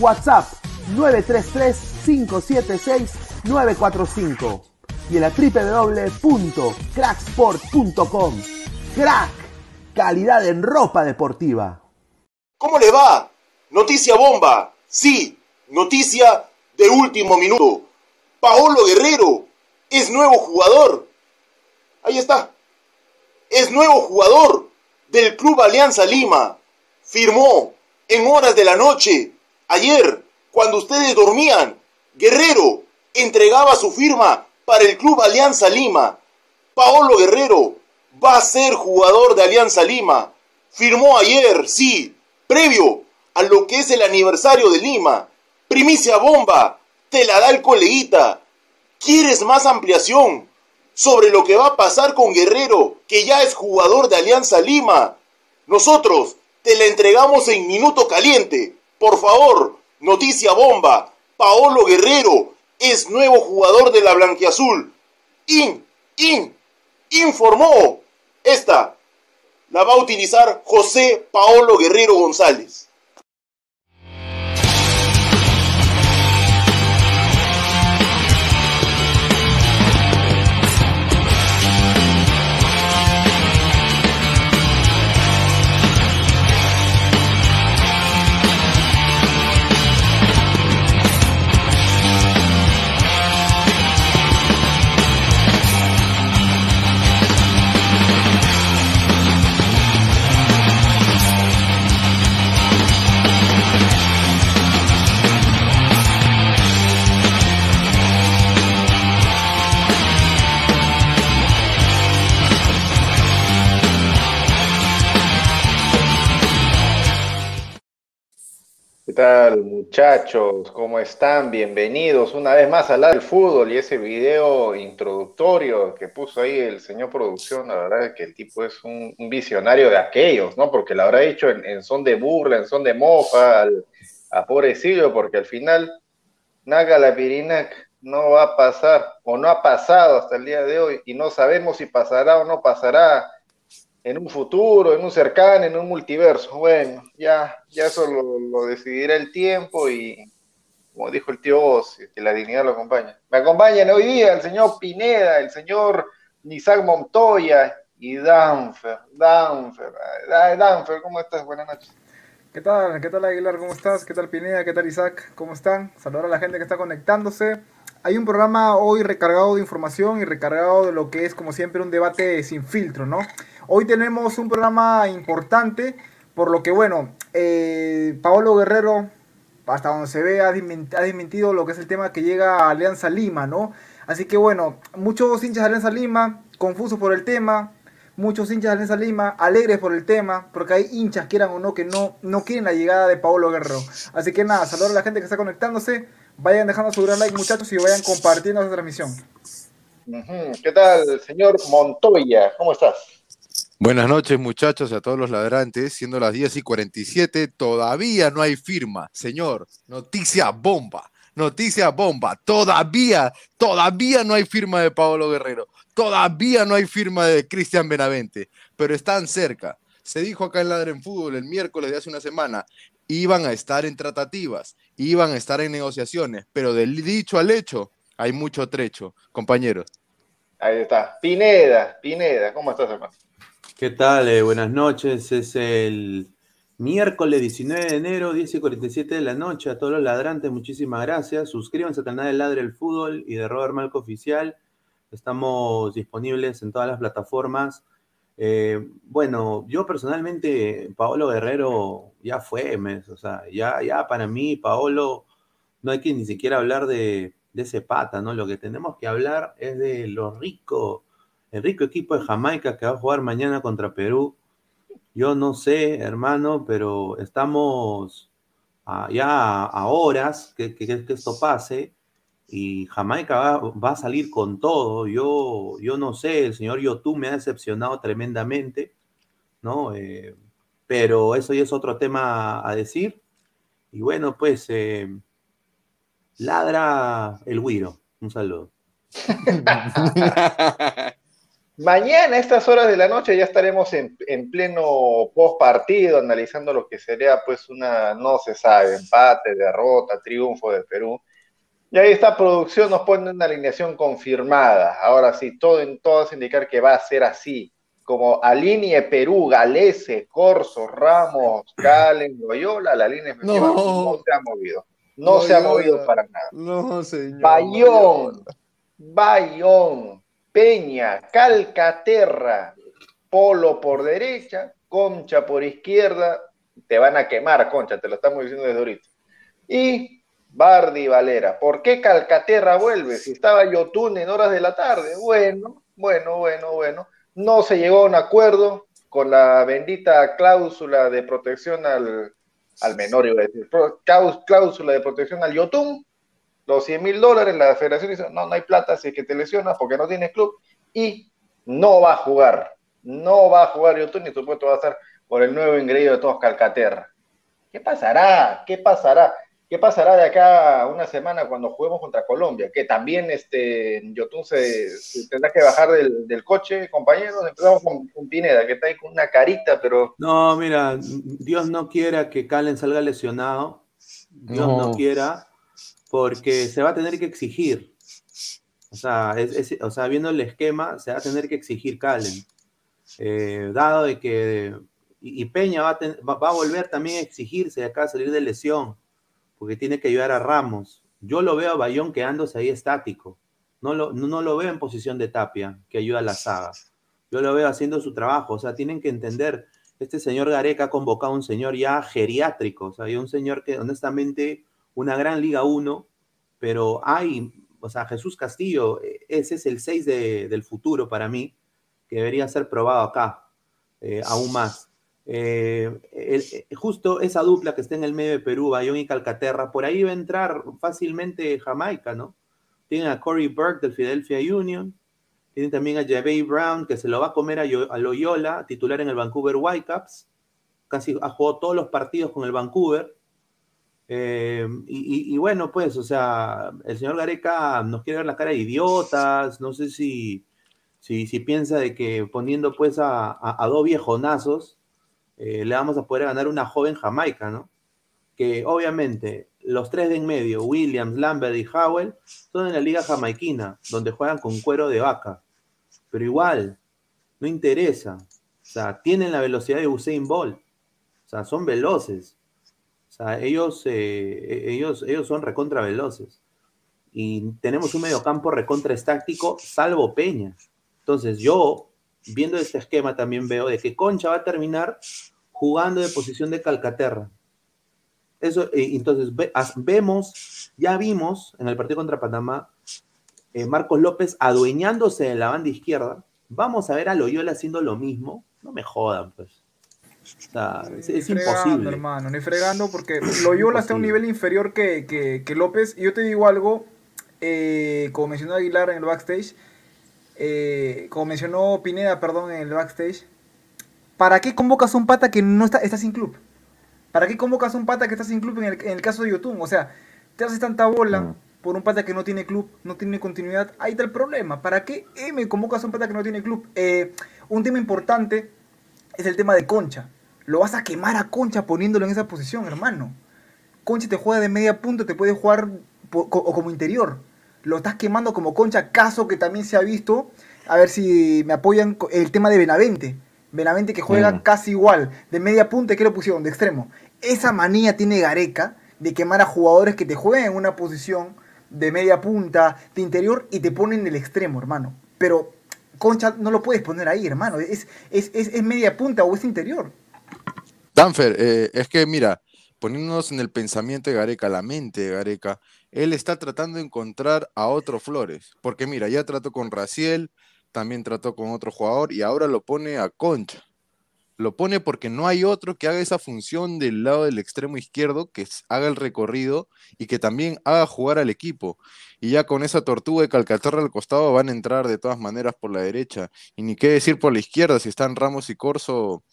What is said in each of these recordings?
WhatsApp 933-576-945 y en la www.cracksport.com. Crack, calidad en ropa deportiva. ¿Cómo le va? Noticia bomba. Sí, noticia de último minuto. Paolo Guerrero es nuevo jugador. Ahí está. Es nuevo jugador del Club Alianza Lima. Firmó en horas de la noche. Ayer, cuando ustedes dormían, Guerrero entregaba su firma para el Club Alianza Lima. Paolo Guerrero va a ser jugador de Alianza Lima. Firmó ayer, sí, previo a lo que es el aniversario de Lima. Primicia bomba, te la da el coleguita. ¿Quieres más ampliación sobre lo que va a pasar con Guerrero, que ya es jugador de Alianza Lima? Nosotros te la entregamos en minuto caliente. Por favor, noticia bomba. Paolo Guerrero es nuevo jugador de la Blanquiazul. In, in, informó. Esta la va a utilizar José Paolo Guerrero González. Muchachos? ¿Cómo están? Bienvenidos una vez más a la del fútbol y ese video introductorio que puso ahí el señor producción, la verdad es que el tipo es un, visionario de aquellos, ¿no? Porque lo habrá dicho en, son de burla, en son de mofa, al, a pobrecillo, porque al final Naga la Pirinac no va a pasar o no ha pasado hasta el día de hoy y no sabemos si pasará o no pasará en un futuro, en un cercano, en un multiverso. Bueno, ya, ya eso lo, decidirá el tiempo y, como dijo el tío Oz, que la dignidad lo acompaña. Me acompañan hoy día el señor Pineda, el señor Isaac Montoya y Danfer. Danfer, Danfer, ¿cómo estás? Buenas noches. ¿Qué tal? ¿Qué tal Aguilar? ¿Cómo estás? ¿Qué tal Pineda? ¿Qué tal Isaac? ¿Cómo están? Saludar a la gente que está conectándose. Hay un programa hoy recargado de información y recargado de lo que es, como siempre, un debate sin filtro, ¿no? Hoy tenemos un programa importante, por lo que, bueno, eh, Paolo Guerrero, hasta donde se ve, ha desmentido lo que es el tema que llega a Alianza Lima, ¿no? Así que, bueno, muchos hinchas de Alianza Lima, confusos por el tema, muchos hinchas de Alianza Lima, alegres por el tema, porque hay hinchas, quieran o no, que no, no quieren la llegada de Paolo Guerrero. Así que nada, saludos a la gente que está conectándose, vayan dejando su gran like muchachos y vayan compartiendo esta transmisión. ¿Qué tal, señor Montoya? ¿Cómo estás? Buenas noches muchachos y a todos los ladrantes, siendo las 10 y 47, todavía no hay firma. Señor, noticia bomba, noticia bomba, todavía, todavía no hay firma de Pablo Guerrero, todavía no hay firma de Cristian Benavente, pero están cerca. Se dijo acá en Ladren Fútbol el miércoles de hace una semana, iban a estar en tratativas, iban a estar en negociaciones, pero del dicho al hecho hay mucho trecho, compañeros. Ahí está, Pineda, Pineda, ¿cómo estás hermano? ¿Qué tal? Eh, buenas noches. Es el miércoles 19 de enero, 10 y 47 de la noche. A todos los ladrantes, muchísimas gracias. Suscríbanse al canal de Ladre el Fútbol y de Robert Malco Oficial. Estamos disponibles en todas las plataformas. Eh, bueno, yo personalmente, Paolo Guerrero ya fue, mes, o sea, ya, ya para mí, Paolo, no hay que ni siquiera hablar de, de ese pata, ¿no? Lo que tenemos que hablar es de lo rico el rico equipo de Jamaica que va a jugar mañana contra Perú. Yo no sé, hermano, pero estamos ya a horas que, que, esto pase y Jamaica va, a salir con todo. Yo, yo no sé, el señor Yotú me ha decepcionado tremendamente, ¿no? Eh, pero eso ya es otro tema a decir. Y bueno, pues eh, ladra el Guiro. Un saludo. Mañana, a estas horas de la noche, ya estaremos en, pleno post partido, analizando lo que sería, pues, una, no se sabe, empate, derrota, triunfo de Perú. Y ahí esta producción nos pone una alineación confirmada. Ahora sí, todo en todas indicar que va a ser así. Como alinee Perú, Galese, Corso, Ramos, Calen, Loyola, la línea efectiva no, se ha movido. No, se ha movido para nada. No, señor. Bayón, Bayón, Peña, Calcaterra, Polo por derecha, Concha por izquierda, te van a quemar, Concha, te lo estamos diciendo desde ahorita. Y Bardi Valera. ¿Por qué Calcaterra vuelve? Si estaba Yotun en horas de la tarde. Bueno, bueno, bueno, bueno. No se llegó a un acuerdo con la bendita cláusula de protección al, al menor, iba a decir, cláusula de protección al Yotun los 100 mil dólares, la federación dice, no, no hay plata, si es que te lesionas porque no tienes club, y no va a jugar, no va a jugar YouTube, ni supuesto va a estar por el nuevo ingreso de todos Calcaterra. ¿Qué pasará? ¿Qué pasará? ¿Qué pasará de acá a una semana cuando juguemos contra Colombia? Que también este, Yotun se, tendrá que bajar del, coche, compañeros. Empezamos con, Pineda, que está ahí con una carita, pero... No, mira, Dios no quiera que Calen salga lesionado. Dios no quiera porque se va a tener que exigir. O sea, o sea viendo el esquema, se va a tener que exigir Calen. Eh, dado de que. Y, Peña va a, volver también a exigirse de acá a salir de lesión, porque tiene que ayudar a Ramos. Yo lo veo a Bayón quedándose ahí estático. No lo, no, lo veo en posición de tapia, que ayuda a la saga. Yo lo veo haciendo su trabajo. O sea, tienen que entender. Este señor Gareca ha convocado a un señor ya geriátrico, o sea, un señor que honestamente una gran Liga 1, pero hay, o sea, Jesús Castillo, e, ese es el 6 del futuro para mí, que debería ser probado acá, eh, aún más. Eh, eh, justo esa dupla que está en el medio de Perú, Bayón y Calcaterra, por ahí va a entrar fácilmente Jamaica, ¿no? Tienen a Corey Burke del Philadelphia Union, tienen también a Javey Brown, que se lo va a comer a, a Loyola, titular en el Vancouver Whitecaps, casi ha jugado todos los partidos con el Vancouver, eh, y, bueno, pues, o sea, el señor Gareca nos quiere ver la cara de idiotas, no sé si, si, piensa de que poniendo pues a, dos viejonazos eh, le vamos a poder ganar una joven Jamaica, ¿no? Que obviamente los tres de en medio, Williams, Lambert y Howell, son en la liga jamaiquina, donde juegan con cuero de vaca. Pero igual, no interesa. O sea, tienen la velocidad de Usain Bolt. O sea, son veloces sea, ellos, eh, ellos, ellos son recontra veloces. Y tenemos un mediocampo recontra estático, salvo Peña. Entonces, yo, viendo este esquema, también veo de que Concha va a terminar jugando de posición de Calcaterra. Eso, eh, entonces, vemos, ya vimos en el partido contra Panamá, eh, Marcos López adueñándose de la banda izquierda. Vamos a ver a Loyola haciendo lo mismo. No me jodan, pues es, imposible. hermano, ni fregando porque Loyola está a un nivel inferior que, López. Y yo te digo algo, eh, como mencionó Aguilar en el backstage, eh, como mencionó Pineda, perdón, en el backstage, ¿para qué convocas a un pata que no está, está sin club? ¿Para qué convocas a un pata que está sin club en el, caso de YouTube? O sea, te haces tanta bola por un pata que no tiene club, no tiene continuidad. Ahí está el problema. ¿Para qué M convocas a un pata que no tiene club? Eh, un tema importante es el tema de Concha. Lo vas a quemar a Concha poniéndolo en esa posición, hermano. Concha te juega de media punta, te puede jugar o como interior. Lo estás quemando como Concha, caso que también se ha visto. A ver si me apoyan el tema de Benavente. Benavente que juega mm. casi igual. De media punta, ¿qué lo pusieron? De extremo. Esa manía tiene Gareca de quemar a jugadores que te juegan en una posición de media punta, de interior y te ponen en el extremo, hermano. Pero Concha no lo puedes poner ahí, hermano. Es, es, es, es media punta o es interior. Danfer, eh, es que mira, poniéndonos en el pensamiento de Gareca, la mente de Gareca, él está tratando de encontrar a otro Flores. Porque mira, ya trató con Raciel, también trató con otro jugador y ahora lo pone a Concha. lo pone porque no hay otro que haga esa función del lado del extremo izquierdo, que haga el recorrido y que también haga jugar al equipo. Y ya con esa tortuga de Calcaterra al costado van a entrar de todas maneras por la derecha. Y ni qué decir por la izquierda, si están Ramos y Corso,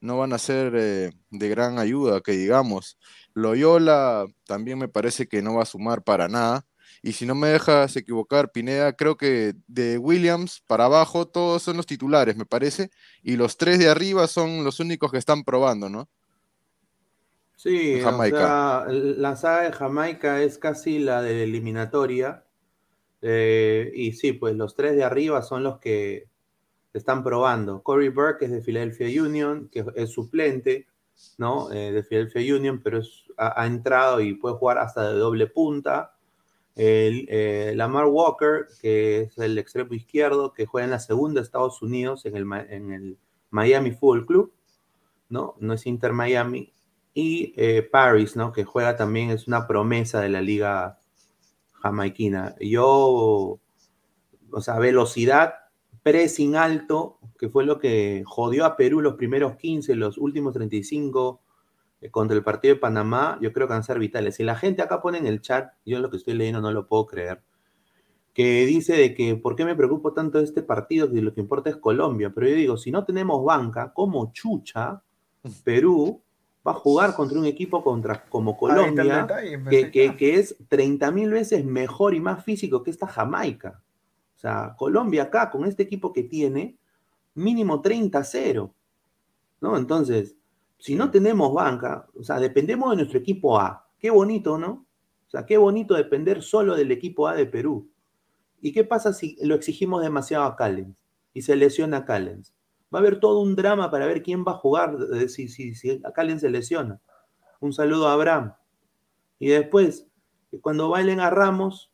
no van a ser eh, de gran ayuda, que digamos. Loyola también me parece que no va a sumar para nada. Y si no me dejas equivocar, Pineda, creo que de Williams para abajo todos son los titulares, me parece, y los tres de arriba son los únicos que están probando, ¿no? Sí, Jamaica. la saga de Jamaica es casi la de eliminatoria. Eh, y sí, pues los tres de arriba son los que están probando. Corey Burke es de Philadelphia Union, que es suplente, ¿no? Eh, de Philadelphia Union, pero ha, entrado y puede jugar hasta de doble punta. El, eh, Lamar Walker, que es el extremo izquierdo, que juega en la segunda de Estados Unidos, en el, en el Miami Football Club, ¿no? No es Inter Miami. Y eh, Paris, ¿no? Que juega también, es una promesa de la liga jamaiquina. Yo, o sea, velocidad, pressing alto, que fue lo que jodió a Perú los primeros 15, los últimos 35 eh, contra el partido de Panamá, yo creo que van a ser vitales. Si la gente acá pone en el chat, yo lo que estoy leyendo no lo puedo creer, que dice de que por qué me preocupo tanto de este partido si lo que importa es Colombia, pero yo digo, si no tenemos banca, como chucha, Perú va a jugar contra un equipo contra, como Colombia, que, que, que, es 30 mil veces mejor y más físico que esta Jamaica. O sea, Colombia acá, con este equipo que tiene, mínimo 30-0. ¿No? Entonces, si no tenemos banca, o sea, dependemos de nuestro equipo A. Qué bonito, ¿no? O sea, qué bonito depender solo del equipo A de Perú. ¿Y qué pasa si lo exigimos demasiado a Callens y se lesiona a Callens? Va a haber todo un drama para ver quién va a jugar si, si, si a Callens se lesiona. Un saludo a Abraham. Y después, cuando bailen a Ramos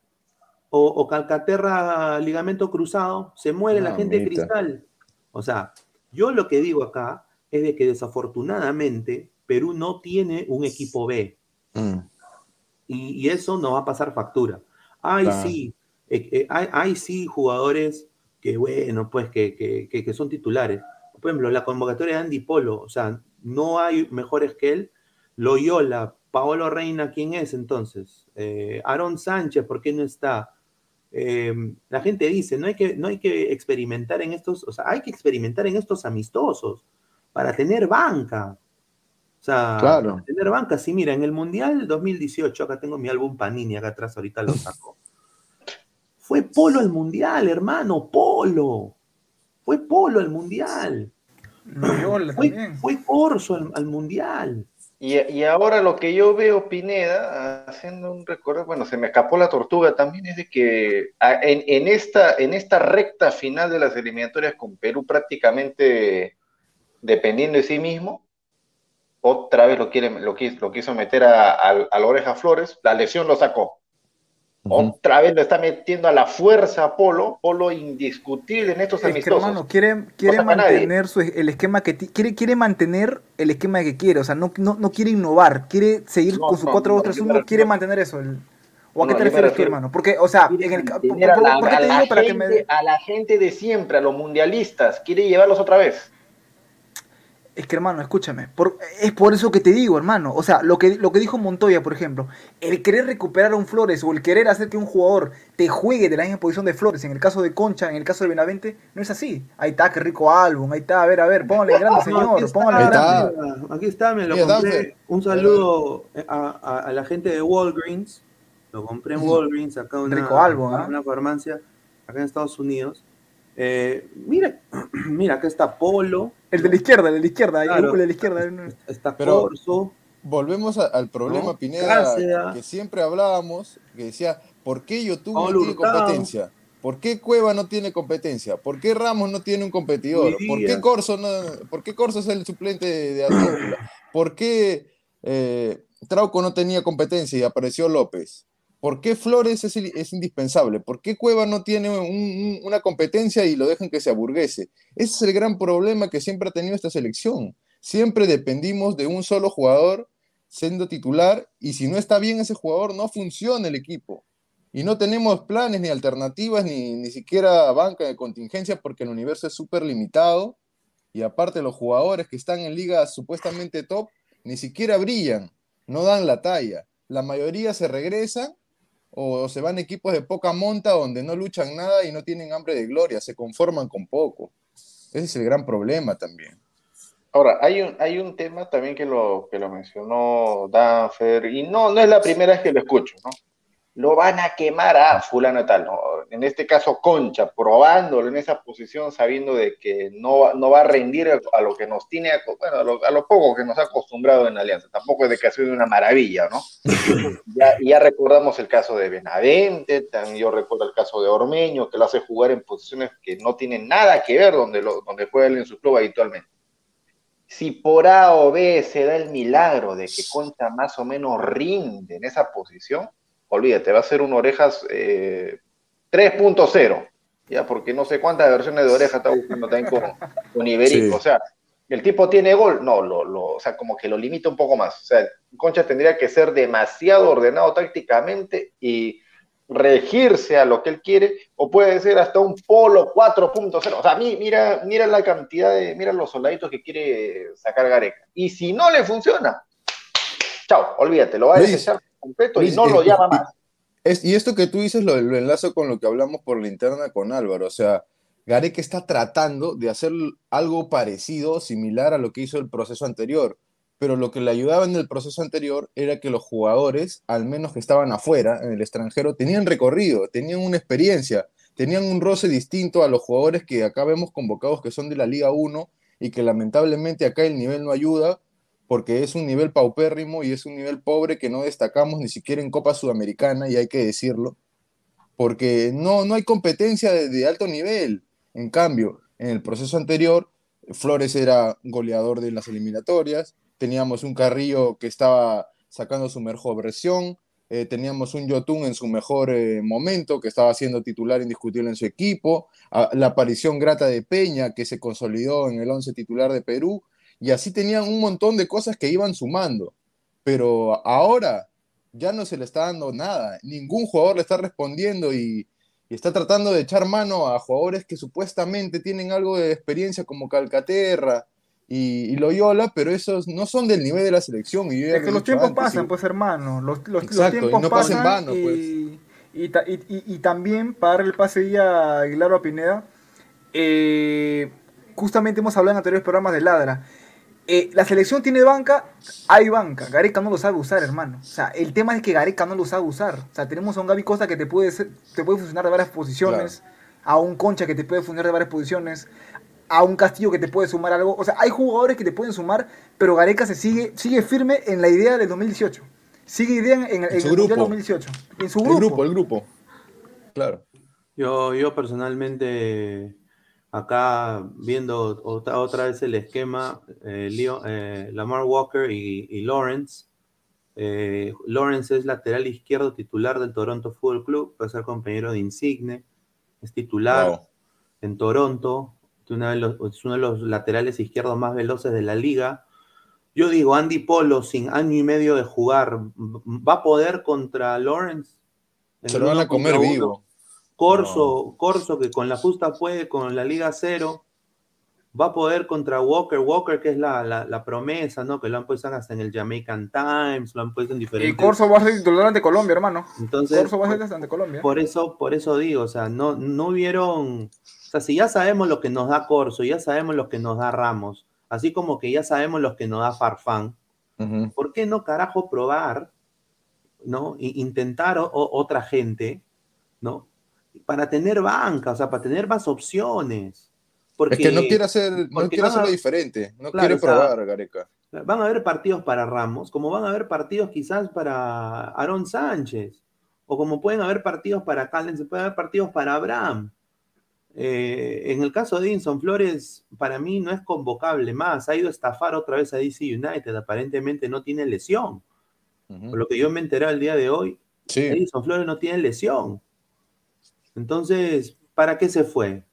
o, Calcaterra ligamento cruzado, se muere la gente de cristal. O sea, yo lo que digo acá es de que desafortunadamente Perú no tiene un equipo B. Mm. Y, eso no va a pasar factura. Hay sí, eh, eh, hay, sí jugadores que, bueno, pues que, que, son titulares. Por ejemplo, la convocatoria de Andy Polo, o sea, no hay mejores que él. Loyola, Paolo Reina, ¿quién es entonces? Eh, Aaron Sánchez, ¿por qué no está? Em, la gente dice, no hay, que, no hay que experimentar en estos, o sea, hay que experimentar en estos amistosos para tener banca. O sea, para tener banca. Sí, mira, en el Mundial 2018, acá tengo mi álbum Panini, acá atrás ahorita lo saco. Fue Polo el Mundial, hermano, Polo. Fue Polo el Mundial. fue, fue Corso al Mundial. Y, ahora lo que yo veo, Pineda, haciendo un recuerdo, bueno, se me escapó la tortuga también, es de que en, esta, en esta recta final de las eliminatorias con Perú prácticamente dependiendo de sí mismo, otra vez lo, quiere, lo, quiso, meter a, a la oreja Flores, la lesión lo sacó. Otra vez lo está metiendo a la fuerza Polo, Polo indiscutible en estos amistosos. hermano, quiere, quiere mantener su, el esquema que quiere, quiere mantener el esquema que quiere, o sea, no, no, no quiere innovar, quiere seguir con su 4-2-3-1, quiere mantener eso. ¿O a qué te refieres tú, hermano? Porque, o sea, en el, a la gente de siempre, a los mundialistas, quiere llevarlos otra vez. Es que hermano, escúchame, es por eso que te digo, hermano. O sea, lo que, lo que dijo Montoya, por ejemplo, el querer recuperar a un Flores o el querer hacer que un jugador te juegue de la misma posición de Flores, en el caso de Concha, en el caso de Benavente, no es así. Ahí está, qué rico álbum, ahí está, a ver, a ver, póngale grande, señor, aquí póngale está, grande. Aquí está, me lo compré. Un saludo a, la gente de Walgreens. Lo compré en Walgreens, acá una, rico álbum, ¿eh? una farmacia, acá en Estados Unidos. Eh, mira, mira, acá está Polo. El de la izquierda, el de la izquierda, el de la izquierda. Está Corso. Volvemos al problema, Pineda, que siempre hablábamos, que decía, ¿por qué YouTube no tiene competencia? ¿Por qué Cueva no tiene competencia? ¿Por qué Ramos no tiene un competidor? ¿Por qué Corso, no, ¿por qué Corso es el suplente de Advíncula? ¿Por qué eh, Trauco no tenía competencia y apareció López? ¿Por qué Flores es, indispensable? ¿Por qué Cueva no tiene una competencia y lo dejan que se aburguese? Ese es el gran problema que siempre ha tenido esta selección. Siempre dependimos de un solo jugador siendo titular y si no está bien ese jugador no funciona el equipo. Y no tenemos planes ni alternativas ni, ni siquiera banca de contingencia porque el universo es súper limitado Y aparte los jugadores que están en ligas supuestamente top, ni siquiera brillan, no dan la talla. La mayoría se regresan o se van equipos de poca monta donde no luchan nada y no tienen hambre de gloria, se conforman con poco. Ese es el gran problema también. Ahora, hay un, hay un tema también que lo, que lo mencionó Danfer, y no, no es la primera vez que lo escucho, ¿no? Lo van a quemar a fulano y tal, ¿no? En este caso, Concha, probándolo en esa posición, sabiendo de que no, no va a rendir a lo que nos tiene, bueno, a lo, a lo poco que nos ha acostumbrado en Alianza. Tampoco es de que ha sido una maravilla, ¿no? ya, ya recordamos el caso de Benavente, también yo recuerdo el caso de Ormeño, que lo hace jugar en posiciones que no tienen nada que ver donde, lo, donde juega él en su club habitualmente si por A o B se da el milagro de que Concha más o menos rinde en esa posición, olvídate, va a ser un orejas eh, 3.0, ya, porque no sé cuántas versiones de orejas está buscando también con, con Iberico. Sí. O sea, el tipo tiene gol, no, lo, lo, o sea, como que lo limita un poco más. O sea, Concha tendría que ser demasiado ordenado tácticamente y regirse a lo que él quiere, o puede ser hasta un polo 4.0. O sea, mira, mira la cantidad de, mira los soldaditos que quiere sacar Gareca. Y si no le funciona, chao, olvídate, lo va a desechar completo y no lo llama más. Es, y esto que tú dices lo, lo, enlazo con lo que hablamos por la interna con Álvaro. O sea, Gareca está tratando de hacer algo parecido, similar a lo que hizo el proceso anterior pero lo que le ayudaba en el proceso anterior era que los jugadores, al menos que estaban afuera, en el extranjero, tenían recorrido, tenían una experiencia, tenían un roce distinto a los jugadores que acá vemos convocados que son de la Liga 1 y que lamentablemente acá el nivel no ayuda porque es un nivel paupérrimo y es un nivel pobre que no destacamos ni siquiera en Copa Sudamericana y hay que decirlo, porque no, no hay competencia de, alto nivel. En cambio, en el proceso anterior, Flores era goleador de las eliminatorias, teníamos un Carrillo que estaba sacando su mejor versión, eh, teníamos un Yotun en su mejor eh, momento, que estaba siendo titular indiscutible en su equipo, la aparición grata de Peña, que se consolidó en el once titular de Perú, y así tenían un montón de cosas que iban sumando. Pero ahora ya no se le está dando nada, ningún jugador le está respondiendo y, y está tratando de echar mano a jugadores que supuestamente tienen algo de experiencia como Calcaterra, y, y, Loyola, pero esos no son del nivel de la selección. Y es que los tiempos antes, pasan, pues hermano, los, los, Exacto, los tiempos y no pasan vano, pues. y, también para el pase a Aguilar o a Pineda, eh, justamente hemos hablado en anteriores programas de Ladra. Eh, la selección tiene banca, hay banca. Gareca no lo sabe usar, hermano. O sea, el tema es que Gareca no lo sabe usar. O sea, tenemos a un Gaby Costa que te puede, ser, te puede funcionar de varias posiciones, claro. a un Concha que te puede funcionar de varias posiciones, a un Castillo que te puede sumar algo. O sea, hay jugadores que te pueden sumar, pero Gareca se sigue, sigue firme en la idea del 2018. Sigue idea en, en, en, su grupo. 2018. En su grupo. El grupo, el grupo. Claro. Yo, yo personalmente, acá viendo otra, otra vez el esquema, eh, Leo, eh, Lamar Walker y, y Lawrence. Eh, Lawrence es lateral izquierdo titular del Toronto Football Club, puede ser compañero de Insigne, es titular wow. en Toronto, uno de los, es uno de los laterales izquierdos más veloces de la liga. Yo digo, Andy Polo, sin año y medio de jugar, ¿va a poder contra Lawrence? Se lo van a comer vivo. Corso, no. Corso, que con la justa puede, con la Liga Cero, va a poder contra Walker. Walker, que es la, la, la promesa, ¿no? Que lo han puesto hasta en el Jamaican Times, lo han puesto en diferentes. Y Corso va a ser titular ante Colombia, hermano. Entonces, Corso va a ser ante Colombia. Por eso, por eso digo, o sea, no, no hubieron. O sea, si ya sabemos lo que nos da Corso, ya sabemos lo que nos da Ramos, así como que ya sabemos lo que nos da Farfán, uh -huh. ¿por qué no carajo probar, ¿no? Intentar o, otra gente, ¿no? Para tener banca, o sea, para tener más opciones. Porque, es que no quiere, hacer, no quiere hacerlo a, diferente, no claro, quiere probar, o sea, Gareca. Van a haber partidos para Ramos, como van a haber partidos quizás para Aaron Sánchez, o como pueden haber partidos para Callens, pueden haber partidos para Abraham. Eh, en el caso de Edinson Flores, para mí no es convocable más. Ha ido a estafar otra vez a DC United. Aparentemente no tiene lesión. Uh -huh. Por lo que yo me enteré el día de hoy, sí. Flores no tiene lesión. Entonces, ¿para qué se fue?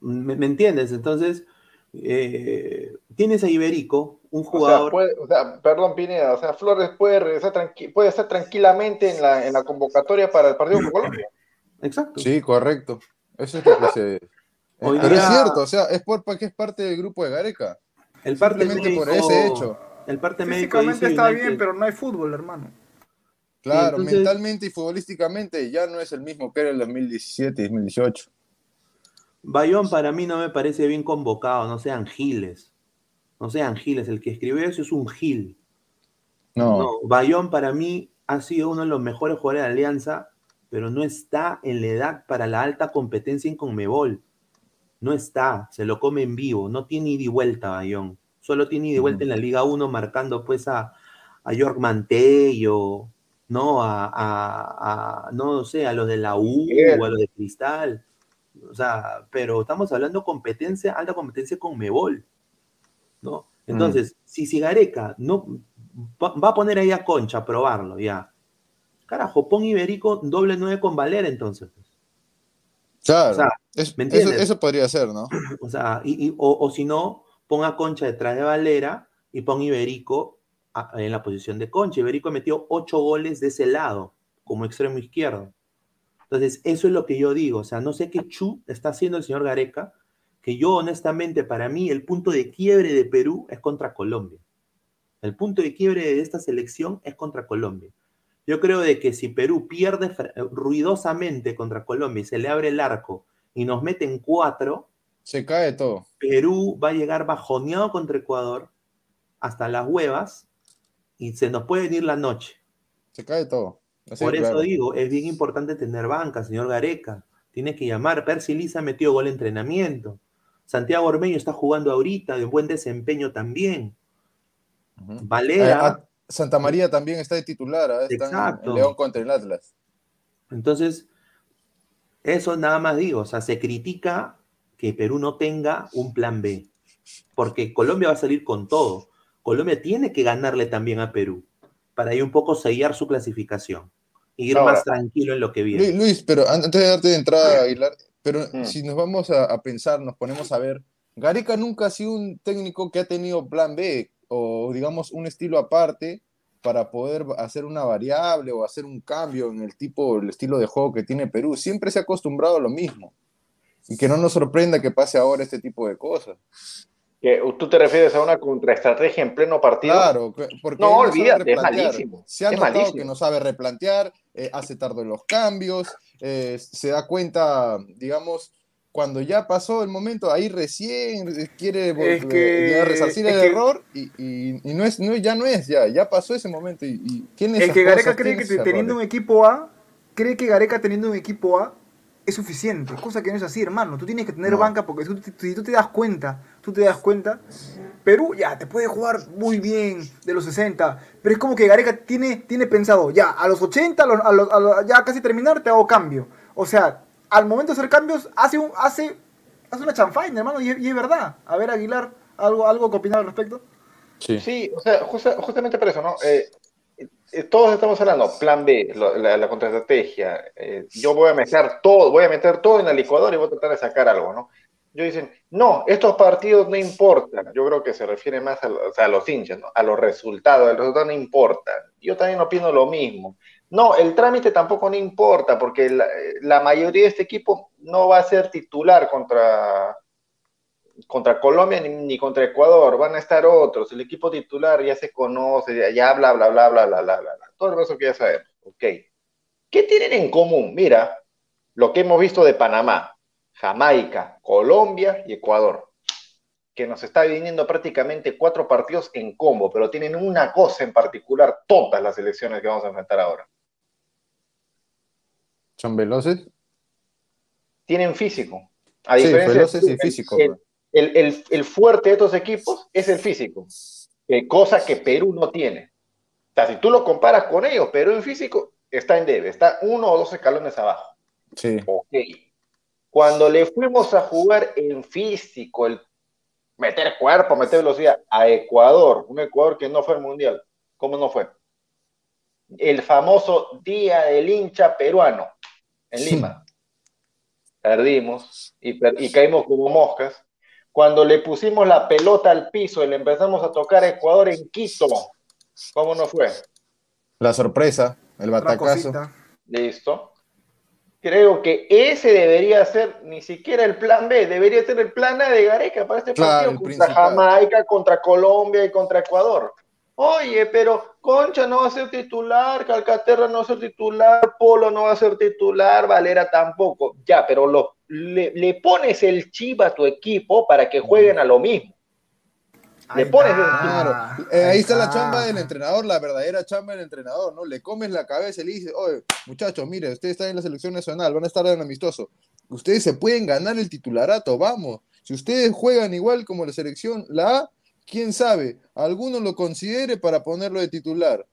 ¿Me, me entiendes? Entonces, eh, tienes a Iberico, un jugador. O sea, puede, o sea, perdón, Pineda, o sea, Flores puede, regresar puede estar tranquilamente en la, en la convocatoria para el partido con Colombia. Exacto. Sí, correcto. Eso es lo que se. Hoy Pero es cierto, o sea, es porque es parte del grupo de Gareca. El parte Simplemente por médico- ese hecho. El parte médico Físicamente está United- bien, pero no hay fútbol, hermano. Claro, entonces- mentalmente y futbolísticamente ya no es el mismo que era el 2017 y 2018. Bayón para mí no me parece bien convocado, no sean giles. No sean giles, el que escribió eso es un gil. No, No, Bayón para mí ha sido uno de los mejores jugadores de Alianza, pero no está en la edad para la alta competencia en Conmebol. No está, se lo come en vivo, no tiene ida y vuelta Bayón. Solo tiene ida y vuelta en la Liga 1 marcando pues a, a York Mantello, ¿no? A, a- a- no sé, a los de la U o a los de Cristal. O sea, pero estamos hablando competencia, alta competencia con Mebol, ¿no? Entonces, si Sigareca no va, va a poner ahí a Concha a probarlo, ya. Carajo, pon Iberico doble nueve con Valera entonces. claro. o sea, Es- ¿me eso, podría ser, ¿no? O sea, y, y- o, o si no, pon a Concha detrás de Valera y pon Iberico en la posición de Concha. Iberico metió ocho goles de ese lado, como extremo izquierdo. Entonces, eso es lo que yo digo. O sea, no sé qué chu está haciendo el señor Gareca, que yo honestamente, para mí, el punto de quiebre de Perú es contra Colombia. El punto de quiebre de esta selección es contra Colombia. Yo creo de que si Perú pierde ruidosamente contra Colombia y se le abre el arco y nos meten cuatro, Se cae todo. Perú va a llegar bajoneado contra Ecuador hasta las huevas y se nos puede venir la noche. Se cae todo. Así Por eso claro. digo, es bien importante tener banca, señor Gareca. Tiene que llamar. Percy Liza metió gol de entrenamiento. Santiago Ormeño está jugando ahorita, de buen desempeño también. Valera. Eh, a- Santa María también está de titular, ¿ah? Exacto. en León contra el Atlas. Entonces, eso nada más digo, o sea, se critica que Perú no tenga un plan B, porque Colombia va a salir con todo. Colombia tiene que ganarle también a Perú, para ahí un poco sellar su clasificación, y ir Ahora. más tranquilo en lo que Luis, viene. Luis, pero an- antes de darte de entrada, Aguilar, pero Mm. si nos vamos a, a pensar, nos ponemos a ver, Gareca nunca ha sido un técnico que ha tenido plan B o digamos un estilo aparte para poder hacer una variable o hacer un cambio en el tipo, el estilo de juego que tiene Perú. Siempre se ha acostumbrado a lo mismo. Y que no nos sorprenda que pase ahora este tipo de cosas. Que, ¿Tú te refieres a una contraestrategia en pleno partido? Claro, que- porque No, olvídate, es malísimo, Se ha es notado malísimo. que no sabe replantear, eh, hace tarde los cambios, eh, se da cuenta, digamos, cuando ya pasó el momento, ahí recién eh, quiere vol- Es que- resarcir el que- error y, y- y no es, no, ya no es, ya, ya pasó ese momento y, y tiene Es que Gareca cree que teniendo un equipo A, cree que Gareca teniendo un equipo A es suficiente, cosa que no es así, hermano. Tú tienes que tener No. banca porque tú- si tú te das cuenta, tú te das cuenta, Perú ya te puede jugar muy bien de los 60, pero es como que Gareca tiene, tiene pensado, ya, a los 80, a los- a los- a los- ya casi terminar, te hago cambio. O sea, al momento de hacer cambios, hace, un, hace, hace una chanfaina, hermano, y, es- y es verdad. A ver, Aguilar, ¿algo, algo que opinar al respecto? Sí. Sí, o sea, justa- justamente por eso, ¿no? Eh, eh, todos estamos hablando, plan B, lo- la, la contraestrategia. eh, yo voy a mezclar todo, voy a meter todo en la licuadora y voy a tratar de sacar algo, ¿no? Yo dicen, no, estos partidos no importan. Yo creo que se refiere más a, o sea, a los hinchas, ¿no? A los resultados. El resultado no importa. Yo también opino lo mismo. No, el trámite tampoco no importa, porque la, la mayoría de este equipo no va a ser titular contra, contra Colombia ni, ni contra Ecuador, van a estar otros, el equipo titular ya se conoce, ya, bla, bla, bla, bla, bla, bla, bla, bla. todo eso que ya sabemos, ok. ¿Qué tienen en común? Mira, lo que hemos visto de Panamá, Jamaica, Colombia y Ecuador, que nos está viniendo prácticamente cuatro partidos en combo, pero tienen una cosa en particular, todas las elecciones que vamos a enfrentar ahora. ¿Son veloces? Tienen físico. A Sí, diferencia veloces y físico. el- el, el- el fuerte de estos equipos es el físico, eh, cosa que Perú no tiene. O sea, si tú lo comparas con ellos, Perú en físico está en debe, está uno o dos escalones abajo. Sí. Ok. Cuando le fuimos a jugar en físico, el meter cuerpo, meter velocidad a Ecuador, un Ecuador que no fue al mundial, ¿cómo no fue? El famoso Día del hincha peruano en Lima. Perdimos y, per- y caímos como moscas. Cuando le pusimos la pelota al piso y le empezamos a tocar a Ecuador en Quito, ¿cómo no fue? La sorpresa, el batacazo. Listo. Creo que ese debería ser ni siquiera el plan B, debería ser el plan A de Gareca para este Claro, partido contra. Jamaica, contra Colombia y contra Ecuador. Oye, pero Concha no va a ser titular, Calcaterra no va a ser titular, Polo no va a ser titular, Valera tampoco. Ya, pero lo, le, le pones el chip a tu equipo para que jueguen a lo mismo. Le Ahí pones está, el- Claro, eh, ahí está la chamba del entrenador, la verdadera chamba del entrenador, ¿no? Le comes la cabeza y le dices, oye, muchachos, mire, ustedes están en la selección nacional, van a estar en amistoso. Ustedes se pueden ganar el titularato, vamos. Si ustedes juegan igual como la selección, la A, quién sabe, alguno lo considere para ponerlo de titular.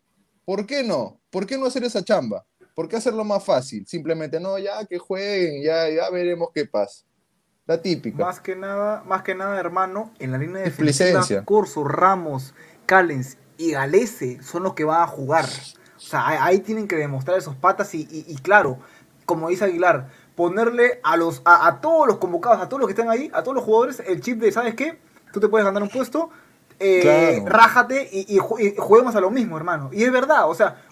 ¿Por qué no? ¿Por qué no hacer esa chamba? ¿Por qué hacerlo más fácil? Simplemente, no, ya que jueguen, ya, ya veremos qué pasa. La típica. Más que nada, más que nada, hermano, en la línea Displicencia. defensiva, Corso, Ramos, Callens y Galese son los que van a jugar. O sea, ahí, tienen que demostrar esos patas y, y- y claro, como dice Aguilar, ponerle a los a, a todos los convocados, a todos los que están ahí, a todos los jugadores, el chip de, ¿sabes qué? Tú te puedes ganar un puesto, eh, Claro. rájate y, y juguemos a lo mismo, hermano. Y es verdad, o sea,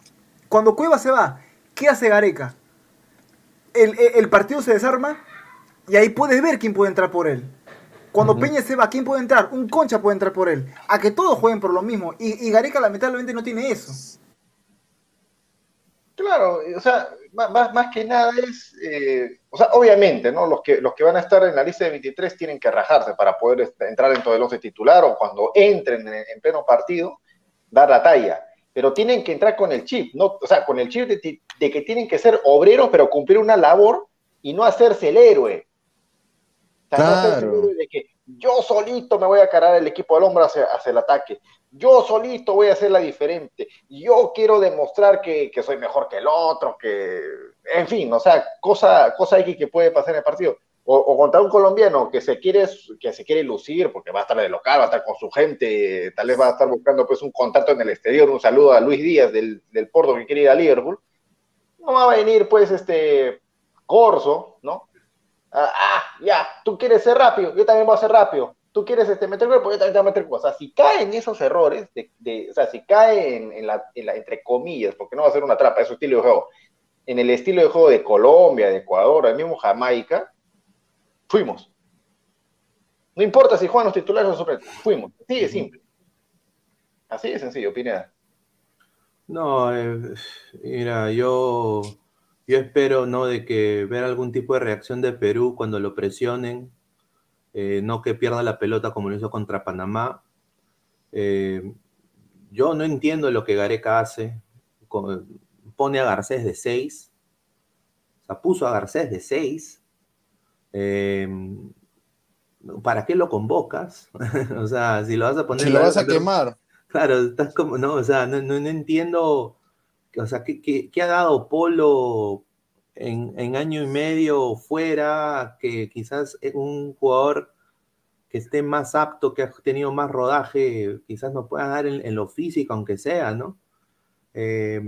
cuando Cueva se va, ¿qué hace Gareca? El, el- el partido se desarma y ahí puedes ver quién puede entrar por él. Cuando Peña se va, ¿quién puede entrar? Un concha puede entrar por él. A que todos jueguen por lo mismo. Y, y Gareca lamentablemente no tiene eso. Claro, o sea, más, más- que nada es, eh, o sea, obviamente, ¿no? Los que, los que van a estar en la lista de 23 tienen que rajarse para poder entrar dentro del 11 titular o cuando entren en, en pleno partido, dar la talla. Pero tienen que entrar con el chip, ¿no? O sea, con el chip de, ti- de que tienen que ser obreros, pero cumplir una labor y no hacerse el héroe. O sea, no hacerse el Claro. héroe de que yo solito me voy a cargar el equipo al hombro hacia, hacia el ataque. Yo solito voy a hacerla diferente. Yo quiero demostrar que, que soy mejor que el otro, que, en fin, o sea, cosa, cosa X que puede pasar en el partido. O, o contra un colombiano que se quiere que se quiere lucir porque va a estar de local, va a estar con su gente, tal vez va a estar buscando pues un contacto en el exterior. Un saludo a Luis Díaz del, del Porto que quiere ir a Liverpool. No va a venir pues este Corso, ¿no? Ah, ah, ya, tú quieres ser rápido, yo también voy a ser rápido. Tú quieres este, meter cuerpo, yo también te voy a meter cuerpo. O sea, si cae en esos errores, de, o sea, si cae en, la, en la- entre comillas, porque no va a ser una trampa, es su estilo de juego, en el estilo de juego de Colombia, de Ecuador, el mismo Jamaica, fuimos. No importa si juegan los titulares o suplentes, fuimos. Así de simple. Así de sencillo, Pineda. No, eh, mira, yo, yo espero, ¿no? De que ver algún tipo de reacción de Perú cuando lo presionen, eh, no que pierda la pelota como lo hizo contra Panamá. Eh, yo no entiendo lo que Gareca hace. con- pone a Garcés de 6. O sea, puso a Garcés de 6. ¿Para qué lo convocas? o sea, si lo vas a poner... Si lo vas a quemar. Claro, estás como, no, o sea, no, no- no entiendo, o sea, ¿qué, qué- qué ha dado Polo en, en año y medio fuera? Que quizás un jugador que esté más apto, que ha tenido más rodaje, quizás nos pueda dar en, en lo físico, aunque sea, ¿no? Eh,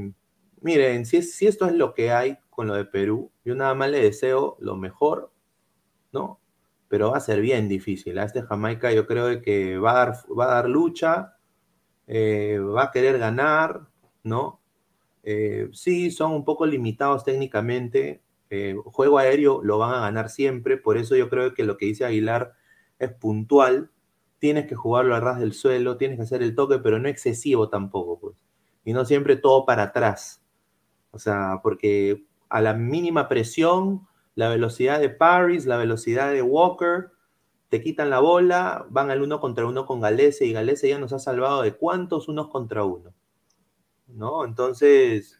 miren, si, si esto es lo que hay con lo de Perú, yo nada más le deseo lo mejor, ¿no? Pero va a ser bien difícil. A este Jamaica yo creo que va a dar, va a dar lucha, eh, va a querer ganar, ¿no? Eh, sí, son un poco limitados técnicamente. eh, juego aéreo lo van a ganar siempre, por eso yo creo que lo que dice Aguilar es puntual. Tienes que jugarlo a ras del suelo, tienes que hacer el toque, pero no excesivo tampoco, pues. Y no siempre todo para atrás. O sea, porque a la mínima presión, la velocidad de Paris, la velocidad de Walker, te quitan la bola, van al uno contra uno con Galese y Galese ya nos ha salvado de cuántos unos contra uno. ¿No? Entonces,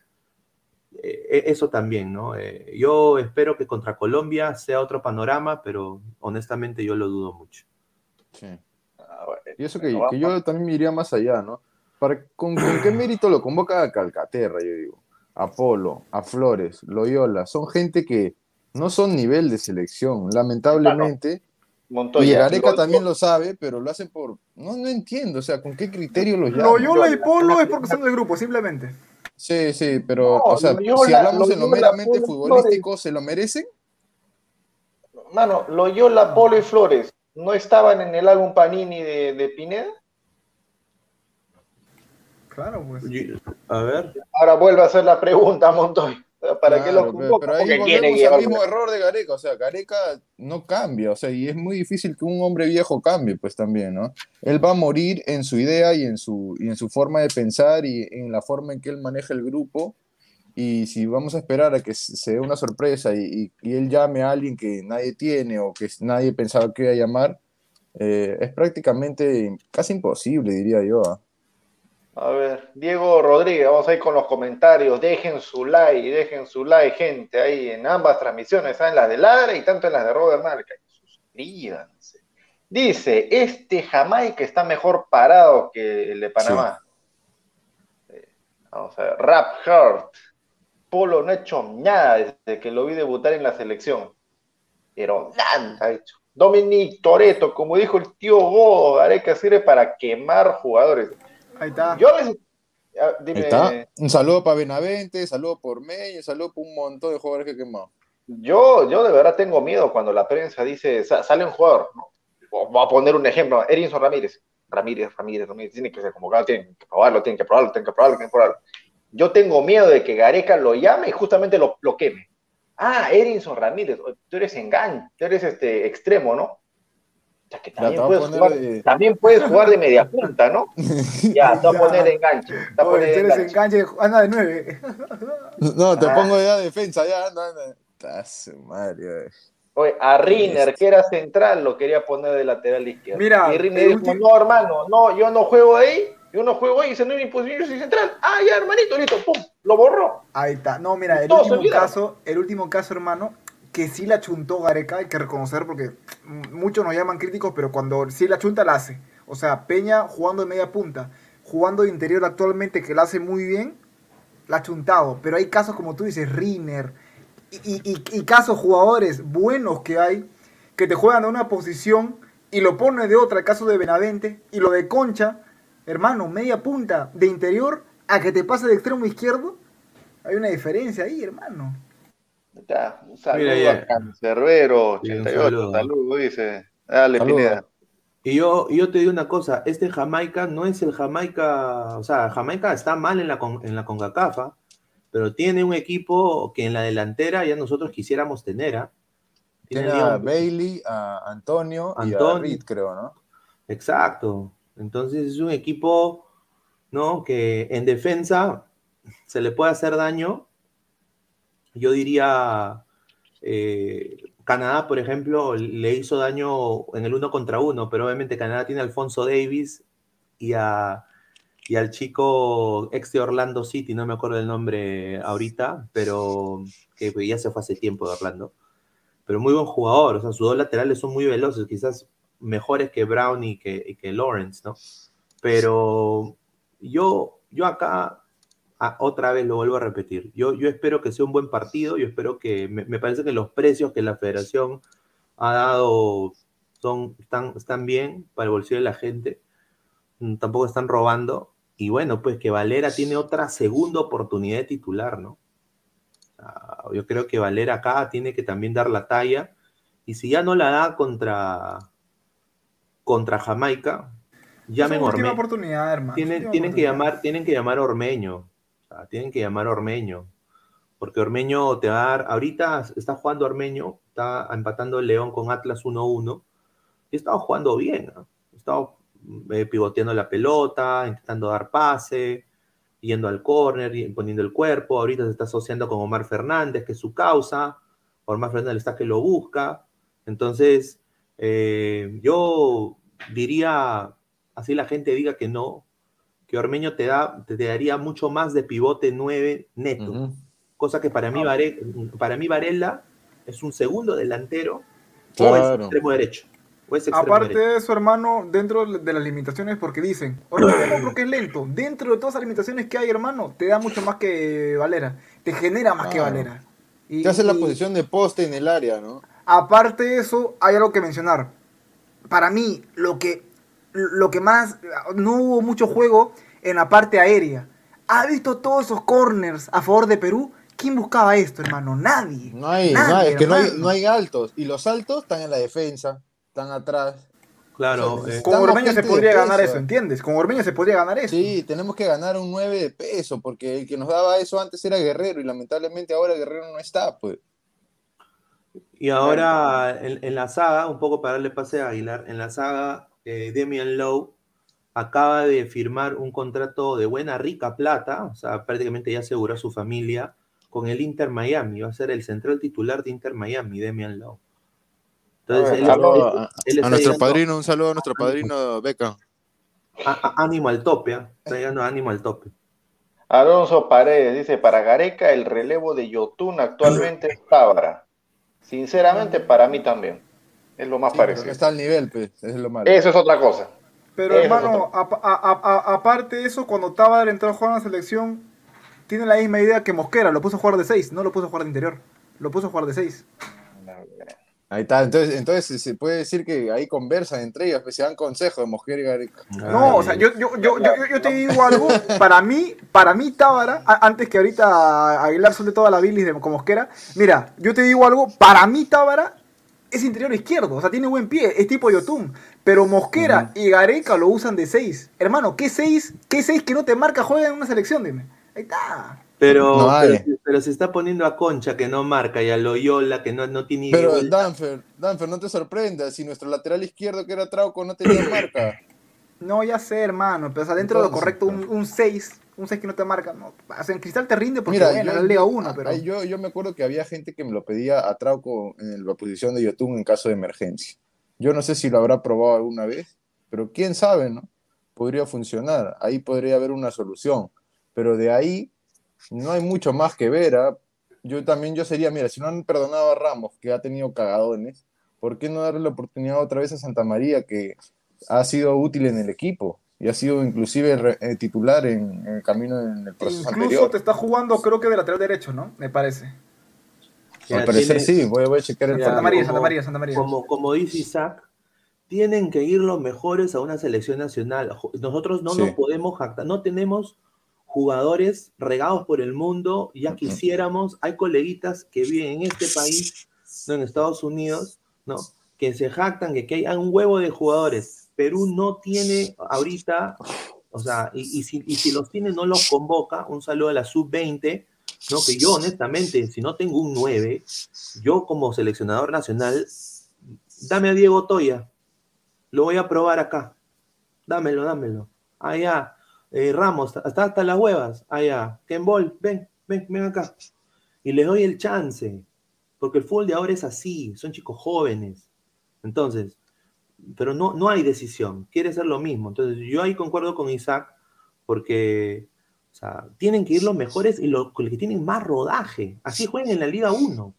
eh, eso también, ¿no? Eh, yo espero que contra Colombia sea otro panorama, pero honestamente yo lo dudo mucho. Sí. Ah, Y eso que, yo también me iría más allá, ¿no? Para, ¿con, con qué mérito lo convoca a Calcaterra, yo digo? A Polo, a Flores, Loyola. Son gente que no son nivel de selección, lamentablemente. Montoya. y Gareca Lo- también lo sabe, pero lo hacen por... No, no entiendo, o sea, ¿con qué criterio los llaman? Loyola y Polo es porque son del grupo, simplemente. Sí, sí, pero, No, o sea, Loyola- si hablamos en lo meramente Polo, futbolístico, ¿se lo merecen? Mano, Loyola, Polo y Flores, ¿no estaban en el álbum Panini de, de Pineda? Claro, pues. A ver. Ahora vuelve a hacer la pregunta, Montoya. ¿Para qué Claro, pero, convoca? pero ahí volvemos al mismo error de Gareca, o sea, Gareca no cambia, o sea, y es muy difícil que un hombre viejo cambie, pues también, ¿no? Él va a morir en su idea y en su, y en su forma de pensar y en la forma en que él maneja el grupo, y si vamos a esperar a que se dé una sorpresa y, y- y él llame a alguien que nadie tiene o que nadie pensaba que iba a llamar, eh, es prácticamente casi imposible, diría yo. ¿ah? A ver, Diego Rodríguez, vamos a ir con los comentarios. Dejen su like, dejen su like, gente, ahí en ambas transmisiones, en las de Ladra y tanto en las de Robert Marca. Suscríbanse. Dice, este Jamaica está mejor parado que el de Panamá. Eh, Vamos a ver, Rap Heart. Polo no ha hecho nada desde que lo vi debutar en la selección. Pero nada ha hecho. Dominic Toreto, como dijo el tío Godo, Gareca sirve para quemar jugadores. Ahí está. Yo les. ah, Ahí Dime, está. Un saludo para Benavente, saludo por May, un saludo por un montón de jugadores que he quemado. yo, yo de verdad tengo miedo cuando la prensa dice, sa- sale un jugador, ¿no? Voy a poner un ejemplo, Erinson Ramírez. Ramírez, Ramírez, Ramírez, tiene que ser convocado, tienen que probarlo, tienen que probarlo, tienen que probarlo, tienen que probarlo. Yo tengo miedo de que Gareca lo llame y justamente lo, lo queme. Ah, Erinson Ramírez, tú eres engaño, tú eres este extremo, ¿no? O sea, que Ya, también, puedes poner jugar, de- también puedes jugar de media punta, ¿no? Ya, te voy a poner enganche. Te voy a poner enganche. enganche, anda de nueve. No, te Ah. pongo ya defensa, ya, anda, anda. Está su madre. Oye, a Riner, que era central, lo quería poner de lateral izquierdo. Mira, y Riner dijo, último- no, hermano, no, yo no juego ahí, yo no juego ahí, ese no es mi posición, yo soy central. Ah, ya, hermanito, listo, pum, lo borró. Ahí está. No, mira, el último caso, el último caso, hermano, que sí la chuntó Gareca, hay que reconocer porque muchos nos llaman críticos, pero cuando sí la chunta la hace. O sea, Peña jugando de media punta, jugando de interior actualmente, que la hace muy bien, la ha chuntado. Pero hay casos como tú dices, Riner, y, y- y- y casos jugadores buenos que hay, que te juegan de una posición y lo pone de otra, el caso de Benavente, y lo de Concha, hermano, media punta de interior a que te pase de extremo izquierdo, hay una diferencia ahí, hermano. Ya, un saludo Mira, ya. a Cancerbero, Sí, un 88, saludo. saludo, dice. Dale, Saludo. Pineda. Y yo, yo te digo una cosa, este Jamaica no es el Jamaica, o sea, Jamaica está mal en la, con- en la CONCACAF, ¿ah? pero tiene un equipo que en la delantera ya nosotros quisiéramos tener, ¿ah? Tiene Tiene a un- Bailey, a Antonio, y a Antonio. Reed, creo, ¿no? Exacto. Entonces es un equipo, ¿no? Que en defensa se le puede hacer daño. Yo diría, eh, Canadá, por ejemplo, le hizo daño en el uno contra uno, pero obviamente Canadá tiene a Alfonso Davis y, a, y al chico ex de Orlando City, no me acuerdo el nombre ahorita, pero que ya se fue hace tiempo de Orlando. Pero muy buen jugador, o sea, sus dos laterales son muy veloces, quizás mejores que Brown y que, que Lawrence, ¿no? Pero yo, yo acá ah, otra vez lo vuelvo a repetir. Yo, yo espero que sea un buen partido, yo espero que, me, me parece que los precios que la federación ha dado son, están, están bien para el bolsillo de la gente, Mm, tampoco están robando, y bueno, pues que Valera tiene otra segunda oportunidad de titular, ¿no? Ah, yo creo que Valera acá tiene que también dar la talla, y si ya no la da contra, contra Jamaica, llamen Ormeño. oportunidad, hermano. Tienen, tienen, que oportunidad. llamar, tienen que llamar a Ormeño. Sea, tienen que llamar a Ormeño. Porque Ormeño te va a dar. Ahorita está jugando Ormeño, está empatando el León con Atlas 1-1. Y ha jugando bien. ¿no? Ha eh, pivoteando la pelota, intentando dar pase, yendo al córner, poniendo el cuerpo. Ahorita se está asociando con Omar Fernández, que es su causa. Omar Fernández está que lo busca. Entonces, eh, yo diría, así la gente diga que no, que Ormeño te, da, te daría mucho más de pivote 9 neto. Cosa que para mí, Vare- para mí Varela es un segundo delantero o es extremo derecho. O es extremo Aparte derecho. de eso, hermano, dentro de las limitaciones, porque dicen, Ormeño porque es lento. Dentro de todas las limitaciones que hay, hermano, te da mucho más que Valera. Te genera más que. Valera. Y, Te hace la posición de poste en el área, ¿no? aparte de eso, hay algo que mencionar. Para mí, lo que, lo que más, no hubo mucho juego en la parte aérea. ¿Ha visto todos esos corners a favor de Perú? ¿Quién buscaba esto, hermano? Nadie. No hay, Nadie, no hay- es que no hay, hermano. no hay altos. Y los altos están en la defensa, están atrás. Claro, eh, Con Ormeño se podría ganar peso. eso, ¿entiendes? Con Ormeño se podría ganar eso. Sí, tenemos que ganar un 9 de peso, porque el que nos daba eso antes era Guerrero y lamentablemente ahora Guerrero no está, pues. y ahora en, en la saga, un poco para darle pase a Aguilar, en la saga, eh, Demian Lowe acaba de firmar un contrato de buena, rica plata, o sea, prácticamente ya aseguró a su familia con el Inter Miami, va a ser el central titular de Inter Miami, Demian Lowe. Entonces, A ver, él, A, él a está nuestro llegando padrino, un saludo a nuestro padrino Beca. a- ánimo al tope, ¿ah? está llegando ánimo al tope. Alonso Paredes dice, para Gareca el relevo de Yotun actualmente es Tábara. Sinceramente, para mí también. Es lo más Sí, pero parecido. no está al nivel, pues, eso es lo malo. Eso es otra cosa. Pero Eso es hermano, a- a- a- a- aparte de eso, cuando Tábara entró a jugar en la selección, tiene la misma idea que Mosquera, lo puso a jugar de 6, no lo puso a jugar de interior, lo puso a jugar de 6. Ahí está, entonces, entonces se puede decir que ahí conversan entre ellos, pues se dan consejos de Mosquera y Gareca. No, o sea, yo, yo, yo, yo, yo te digo algo, para mí, para mí Tábara, a- antes que ahorita Aguilar suelte toda la bilis de con Mosquera, mira, yo te digo algo, para mí Tábara es interior izquierdo, o sea, tiene buen pie, es tipo Yotun, pero Mosquera y Gareca lo usan de 6. Hermano, ¿qué 6? ¿Qué 6 que no te marca juega en una selección? Dime. Ahí está. Pero, No pero, pero se está poniendo a Concha que no marca y a Loyola que no, no tiene Pero vuelta. Danfer, Danfer, no te sorprendas, si nuestro lateral izquierdo que era Trauco no tenía marca. No, ya sé, hermano, pero o sea, dentro de lo correcto, un, un 6, un 6 que no te marca, no. O sea, en Cristal te rinde porque Mira, bueno, yo, la Liga 1, pero... yo, yo me acuerdo que había gente que me lo pedía a Trauco en la posición de Yotun en caso de emergencia. Yo no sé si lo habrá probado alguna vez, pero quién sabe, ¿no? Podría funcionar, ahí podría haber una solución, pero de ahí no hay mucho más que ver. ¿ah? Yo también, yo sería, mira, si no han perdonado a Ramos, que ha tenido cagadones, ¿por qué no darle la oportunidad otra vez a Santa María, que ha sido útil en el equipo y ha sido inclusive re- eh, titular en, en el camino en el proceso Incluso anterior? te está jugando, creo que de lateral derecho, ¿no? Me parece. Al parecer sí, voy, voy a checar el Ya, Santa partido. María, como- Santa María, Santa María. Como, como dice Isaac, tienen que ir los mejores a una selección nacional. Nosotros no Sí. nos podemos jactar, no tenemos jugadores regados por el mundo, ya quisiéramos, hay coleguitas que viven en este país, no en Estados Unidos, ¿no? que se jactan de que hay un huevo de jugadores. Perú no tiene ahorita, o sea, y, y si, y si los tiene, no los convoca. Un saludo a la sub-20, ¿no? que yo honestamente, si no tengo un 9, yo como seleccionador nacional, dame a Diego Toya, lo voy a probar acá. Dámelo, dámelo. Allá, eh, Ramos, hasta hasta las huevas. Allá, Ken Ball, ven, ven, ven acá. Y les doy el chance, porque el fútbol de ahora es así, son chicos jóvenes. Entonces, pero no, no hay decisión, quiere ser lo mismo. Entonces, yo ahí concuerdo con Isaac, porque o sea, tienen que ir los mejores y los, los que tienen más rodaje. Así juegan en la Liga 1. O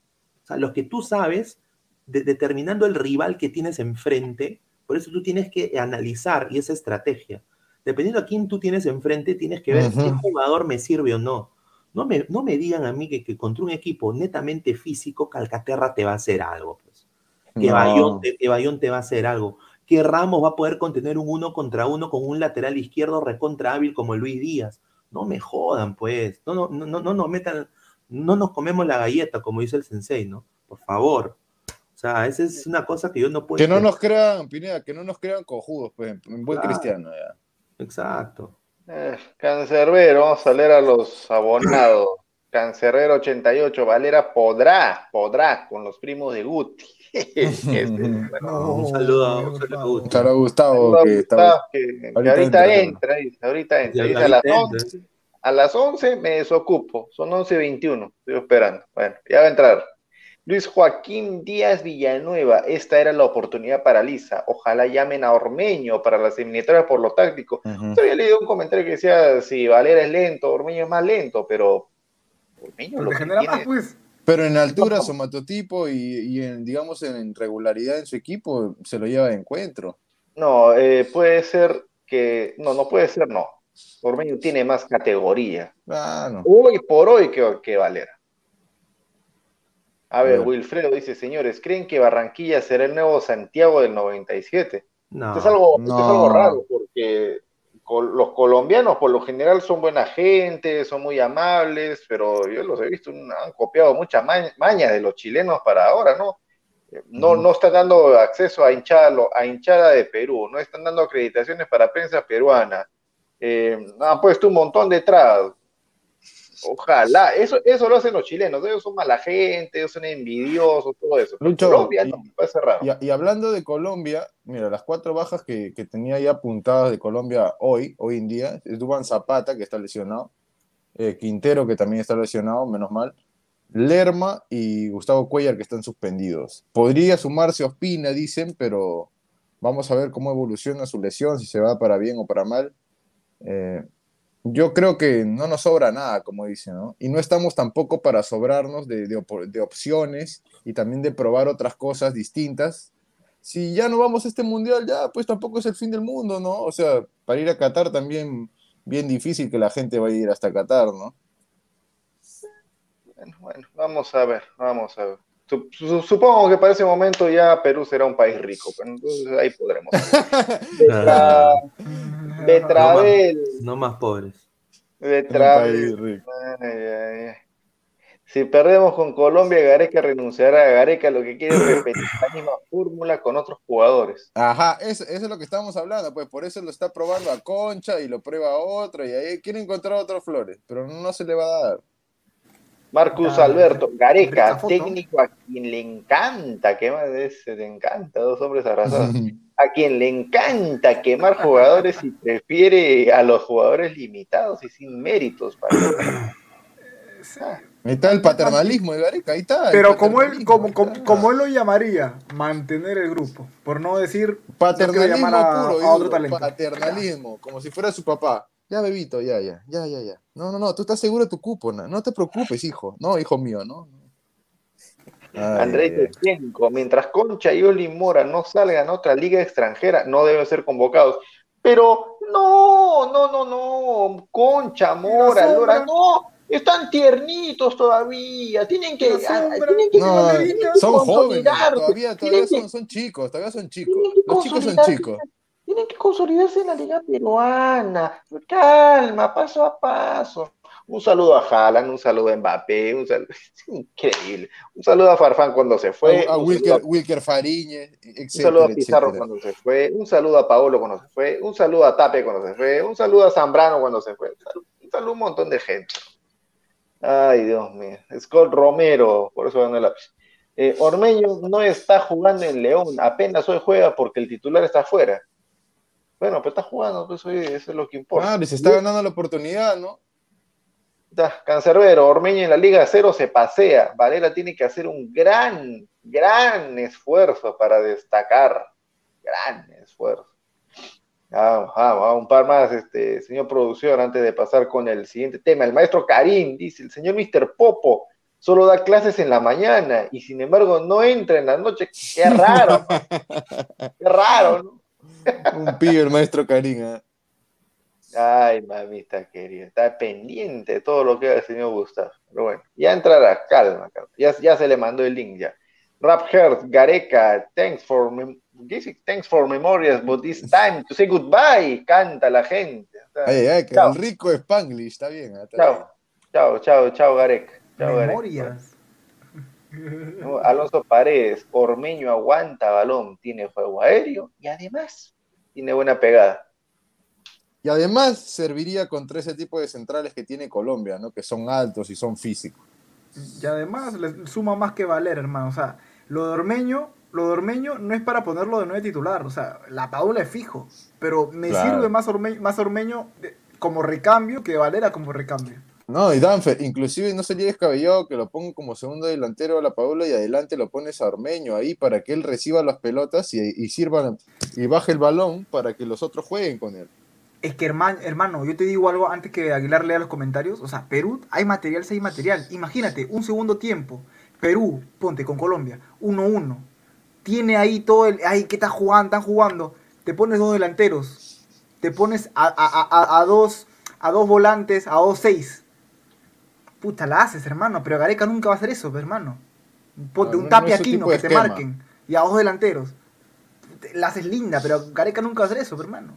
sea, los que tú sabes, de- determinando el rival que tienes enfrente, por eso tú tienes que analizar y esa estrategia. Dependiendo a quién tú tienes enfrente, tienes que ver Ujú. qué jugador me sirve o no. No me, no me digan a mí que, que contra un equipo netamente físico, Calcaterra te va a hacer algo. Que, No. Bayón te, que Bayón te va a hacer algo. Que Ramos va a poder contener un uno contra uno con un lateral izquierdo recontra hábil como Luis Díaz. No me jodan, pues. No, no, no, no, no nos metan, no nos comemos la galleta, como dice el sensei, ¿no? Por favor. O sea, esa es una cosa que yo no puedo. Que no nos crean, Pineda, que no nos crean cojudos, pues, en buen Claro. cristiano. Ya. Exacto. Eh, Cancerbero, vamos a leer a los abonados. Cancerbero 88, Valera podrá, podrá con los primos de Guti. Este, bueno, un saludo, un saludo a a Gustavo, Saludos a que Gustavo, está. que, que ahorita entra, entra, dice, ahorita entra, dice a las ahorita 11, a las 11 me desocupo, son 11.21, estoy esperando. Bueno, ya va a entrar. Luis Joaquín Díaz Villanueva, esta era la oportunidad para Lisa. Ojalá llamen a Ormeño para las eliminatorias por lo táctico. Ujú. Yo había leído un comentario que decía si Valera es lento, Ormeño es más lento, pero Ormeño lo que genera tiene- más, pues. Pero en altura, somatotipo y, y en, digamos, en regularidad en su equipo, se lo lleva de encuentro. No, eh, puede ser que. No, no puede ser, no. Ormeño tiene más categoría. Ah, no. Hoy por hoy que, que Valera. A ver, Bueno. Wilfredo dice, señores, ¿creen que Barranquilla será el nuevo Santiago del 97? No. Esto es algo, esto es No. algo raro, porque col- los colombianos por lo general son buena gente, son muy amables, pero yo los he visto, han copiado muchas ma- mañas de los chilenos para ahora, ¿no? No, no están dando acceso a hinchada, a hinchada de Perú, no están dando acreditaciones para prensa peruana. Eh, han puesto un montón de trabas. Ojalá, eso, eso lo hacen los chilenos, ellos son mala gente, ellos son envidiosos, todo eso. Lucho, Colombia y- no, ser raro. Y, y hablando de Colombia, mira, las cuatro bajas que, que tenía ya apuntadas de Colombia hoy, hoy en día, es Duban Zapata, que está lesionado, eh, Quintero, que también está lesionado, menos mal, Lerma y Gustavo Cuellar, que están suspendidos. Podría sumarse Ospina, dicen, pero vamos a ver cómo evoluciona su lesión, si se va para bien o para mal. Eh, yo creo que no nos sobra nada, como dicen, ¿no? Y no estamos tampoco para sobrarnos de, de opo- de opciones y también de probar otras cosas distintas. Si ya no vamos a este mundial, ya, pues tampoco es el fin del mundo, ¿no? O sea, para ir a Qatar también bien difícil que la gente vaya a ir hasta Qatar, ¿no? Bueno, bueno, vamos a ver, vamos a ver. Sup- su- Supongo que para ese momento ya Perú será un país rico, pero entonces ahí podremos. Betravel, No más pobres. Ay, ay, ay. Si perdemos con Colombia, Gareca renunciará. Gareca lo que quiere es repetir la misma fórmula con otros jugadores. Ajá, eso, eso es lo que estamos hablando, pues por eso lo está probando a Concha y lo prueba a otro y ahí quiere encontrar otros flores, pero no se le va a dar. Marcus Ah, Alberto, Gareca, técnico a quien le encanta quemar, ese te encanta, dos hombres abrazados. A quien le encanta quemar jugadores y prefiere a los jugadores limitados y sin méritos. para- Ahí está el paternalismo de Gareca, ahí está. Pero como él, como, como, está. como él lo llamaría, mantener el grupo. Por no decir Paternalismo quiero llamar a, puro y a otro duro, talento. paternalismo, como si fuera su papá. Ya, bebito, ya, ya, ya, ya, ya. No, no, no, tú estás seguro de tu cupo, no, no te preocupes, hijo. No, hijo mío, no. Ay, Andrés. Shevchenko, mientras Concha y Oli Mora no salgan a otra liga extranjera, no deben ser convocados. Pero no, no, no, no, Concha, Mora? Lora, no, están tiernitos todavía, tienen que, La ah, tienen que, No, tienen que son jóvenes, consolidarse, todavía, todavía tienen que- son, chicos, todavía son chicos. Los chicos son chicos. Tienen que consolidarse en la liga peruana. Calma, paso a paso. Un saludo a Haaland, un saludo a Mbappé, un saludo, es increíble. Un saludo a Farfán cuando se fue. a, a Wilker, a- Wilker Fariñez, Un saludo a Pizarro etcétera. cuando se fue, un saludo a Paolo cuando se fue, un saludo a Tape cuando se fue, un saludo a Zambrano cuando se fue, un saludo, un saludo a un montón de gente. Ay, Dios mío. Scott Romero, por eso ganó el lápiz. Eh, Ormeño no está jugando en León, apenas hoy juega porque el titular está afuera. Bueno, pues está jugando, pues hoy eso es lo que importa. Claro, y se está ganando la oportunidad, ¿no? Da, Cancerbero, Ormeño en la Liga Cero se pasea. Valera tiene que hacer un gran, gran esfuerzo para destacar. Gran esfuerzo. Vamos, vamos, vamos, un par más, este, señor producción, antes de pasar con el siguiente tema. El maestro Karim dice, el señor Mr. Popo solo da clases en la mañana y sin embargo no entra en la noche. Qué raro. Qué raro, ¿no? Un pibe el maestro Karina. Ay, mamita querida, está pendiente de todo lo que haga el señor Gustavo. Pero bueno, ya entrará, calma, calma. Ya, ya se le mandó el link ya. Rap Heart, Gareca, thanks for, thanks for memories, but it's time to say goodbye. Canta la gente. O sea, Ay, ay, que Chao. el rico Spanglish, está bien. está Chao, chao, chao, chao, Gareca. Chao, Gareca. Memorias. No, Alonso Paredes, Ormeño aguanta balón, tiene juego aéreo y además tiene buena pegada. Y además serviría contra ese tipo de centrales que tiene Colombia, ¿no? Que son altos y son físicos. Y además le suma más que valer, hermano. O sea, lo de Ormeño, lo de Ormeño no es para ponerlo de nueve titular. O sea, la Paula es fijo. Pero me Claro. sirve más Ormeño, más Ormeño como recambio que Valera como recambio. No, y Danfer, inclusive no sería descabellado que lo ponga como segundo delantero a la Paula y adelante lo pones a Ormeño ahí para que él reciba las pelotas y, y sirva y baje el balón para que los otros jueguen con él. Es que, hermano, hermano, yo te digo algo antes que Aguilar lea los comentarios. O sea, Perú, hay material, sí hay material. Imagínate, un segundo tiempo. Perú, ponte con Colombia, 1-1. Tiene ahí todo el. Ay, ¿qué están jugando? Están jugando. Te pones dos delanteros. Te pones a, a- a- a dos, a dos volantes, a dos seis. Puta, la haces, hermano. Pero Gareca nunca va a hacer eso, hermano. Ponte No, un no- tapi no Aquino que te marquen. Y a dos delanteros. Te- La haces linda, pero Gareca nunca va a hacer eso, hermano.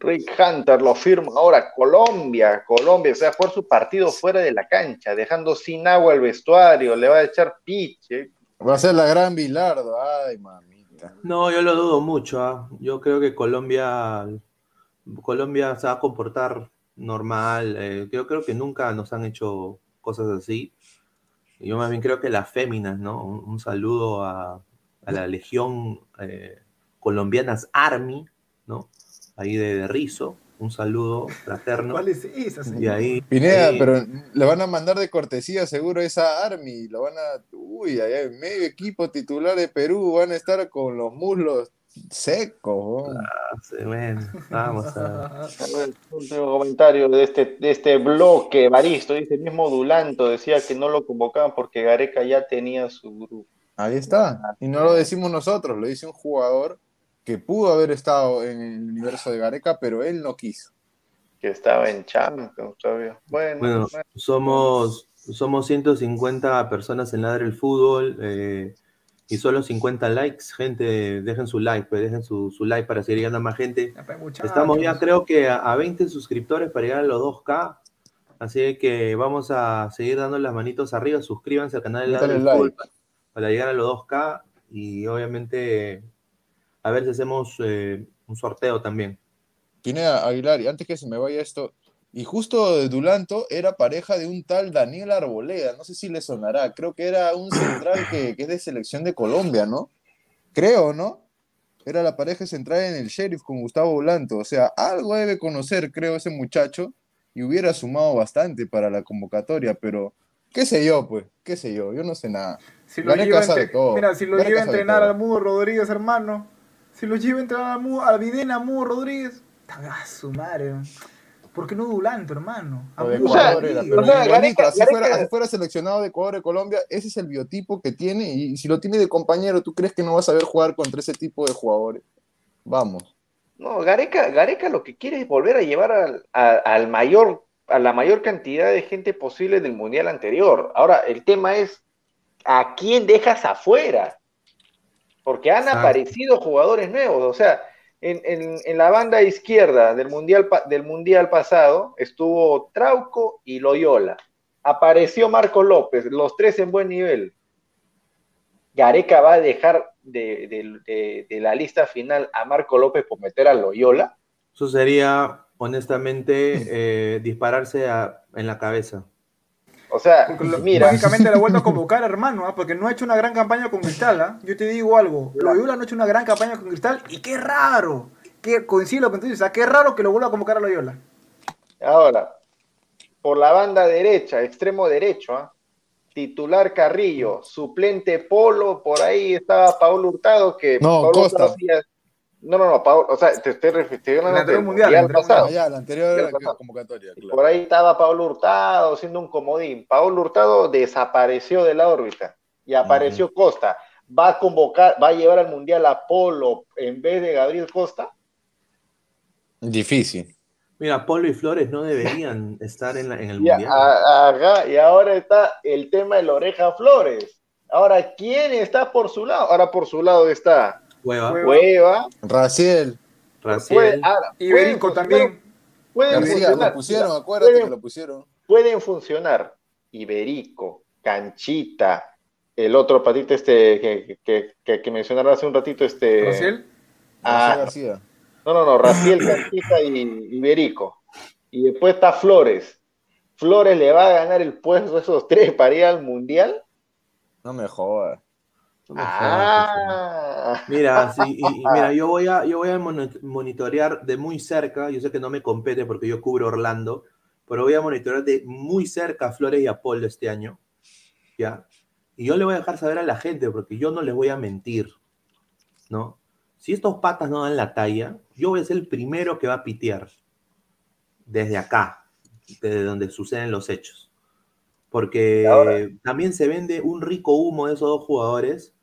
Rick Hunter lo firma ahora Colombia, Colombia, o sea, jugar su partido fuera de la cancha, dejando sin agua el vestuario, le va a echar piche. Va a ser la gran Bilardo. Ay, mamita. No, yo lo dudo mucho. ¿ah? Yo creo que Colombia, Colombia se va a comportar normal. eh, yo creo que nunca nos han hecho cosas así. Yo más bien creo que las féminas, ¿no? Un, un saludo a, a la Legión eh, Colombianas Army, ¿no? Ahí de, de Rizo. Un saludo fraterno. ¿Cuál es esa, Y ahí. Pineda, pero le van a mandar de cortesía seguro esa Army. Lo van a. Uy, ahí hay medio equipo titular de Perú. Van a estar con los muslos secos. Bueno, vamos a. El último comentario de este, de este bloque, Baristo, dice el mismo Dulanto, decía que no lo convocaban porque Gareca ya tenía su grupo. Ahí está. Y no lo decimos nosotros, lo dice un jugador que pudo haber estado en el universo de Gareca, pero él no quiso. que estaba en Champions todavía. Bueno, Bueno, bueno, somos, somos 150 personas en Ladre el Fútbol eh, y solo 50 likes. Gente, dejen su like, pues dejen su, su like para seguir llegando a más gente. Ya, pues. Estamos ya creo que a, a 20 suscriptores para llegar a los 2K. Así que vamos a seguir dando las manitos arriba. Suscríbanse al canal de Ladre el Fútbol like. para, para llegar a los 2K. Y obviamente a ver si hacemos eh, un sorteo también. Pineda Aguilar, y antes que se me vaya esto, y justo de Dulanto era pareja de un tal Daniel Arboleda, no sé si le sonará, creo que era un central que, que es de selección de Colombia, ¿no? Creo, ¿no? Era la pareja central en el Sheriff con Gustavo Dulanto, o sea, algo debe conocer, creo, ese muchacho, y hubiera sumado bastante para la convocatoria, pero qué sé yo, pues, qué sé yo, yo no sé nada. Si lo lleva a sabe entre- todo. Mira, si lo Gareca lleva a sabe entrenar al Mudo Rodríguez, hermano. Si lo lleva a Mudo, a Videna, a Mudo Rodríguez. ¡A su madre! ¿Por qué no Dulanto, hermano? A Mudo O sea, o sea, así, fuera, seleccionado de Ecuador de Colombia, ese es el biotipo que tiene y si lo tiene de compañero, ¿tú crees que no vas a saber jugar contra ese tipo de jugadores? Vamos. no, Gareca, Gareca lo que quiere es volver a llevar al, a- al mayor, a la mayor cantidad de gente posible del mundial anterior. Ahora, el tema es ¿a quién dejas afuera? Porque han Exacto. aparecido jugadores nuevos, o sea, en, en- en la banda izquierda del mundial, del mundial pasado estuvo Trauco y Loyola. Apareció Marco López, los tres en buen nivel. Gareca va a dejar de, de- de- de la lista final a Marco López por meter a Loyola. Eso sería, honestamente, eh, dispararse a- en la cabeza. O sea, mira, Básicamente la vuelto a convocar, hermano, ¿ah? porque no ha hecho una gran campaña con Cristal. ¿ah? Yo te digo algo, Loyola no ha hecho una gran campaña con Cristal y qué raro. Que coincide lo que tú dices, ¿ah? qué raro que lo vuelva a convocar a Loyola. ahora, por la banda derecha, extremo derecho, ¿ah? titular Carrillo, suplente Polo, por ahí estaba Paolo Hurtado, que No, Paolo Costa. Hurtado No, no, no, Paolo, o sea, te estoy refiriendo al anterior mundial, mundial, pasado. Allá, la anterior ¿Qué le pasó? convocatoria, claro. Por ahí estaba Pablo Hurtado siendo un comodín. Pablo Hurtado desapareció de la órbita y apareció Costa. ¿Va a convocar, va a llevar al Mundial a Polo en vez de Gabriel Costa? Difícil. Mira, Polo y Flores no deberían estar en, la- en el Y, mundial. a- ajá, y ahora está el tema de la oreja Flores. Ahora, ¿quién está por su lado? Ahora por su lado está Cueva, Cueva. Raciel, Raciel. ahora, Y pueden también. Pueden García, funcionar. lo pusieron, acuérdate pueden- que lo pusieron. pueden funcionar Iberico, Canchita, el otro patito este que, que, que, que mencionaron hace un ratito, este. Rociel, Ah, Raciel García. no, no, no, Raciel, Canchita y Iberico. Y después está Flores. Flores le va a ganar el puesto a esos tres para ir al mundial. No me jodas. No. Ah, Mira, sí, y, y mira, yo voy a, yo voy a monitorear de muy cerca, yo sé que no me compete porque yo cubro Orlando, pero voy a monitorear de muy cerca a Flores y a Paul este año, ¿ya? Y yo le voy a dejar saber a la gente porque yo no les voy a mentir, ¿no? Si estos patas no dan la talla, yo voy a ser el primero que va a pitear desde acá, desde donde suceden los hechos. Porque también se vende un rico humo de esos dos jugadores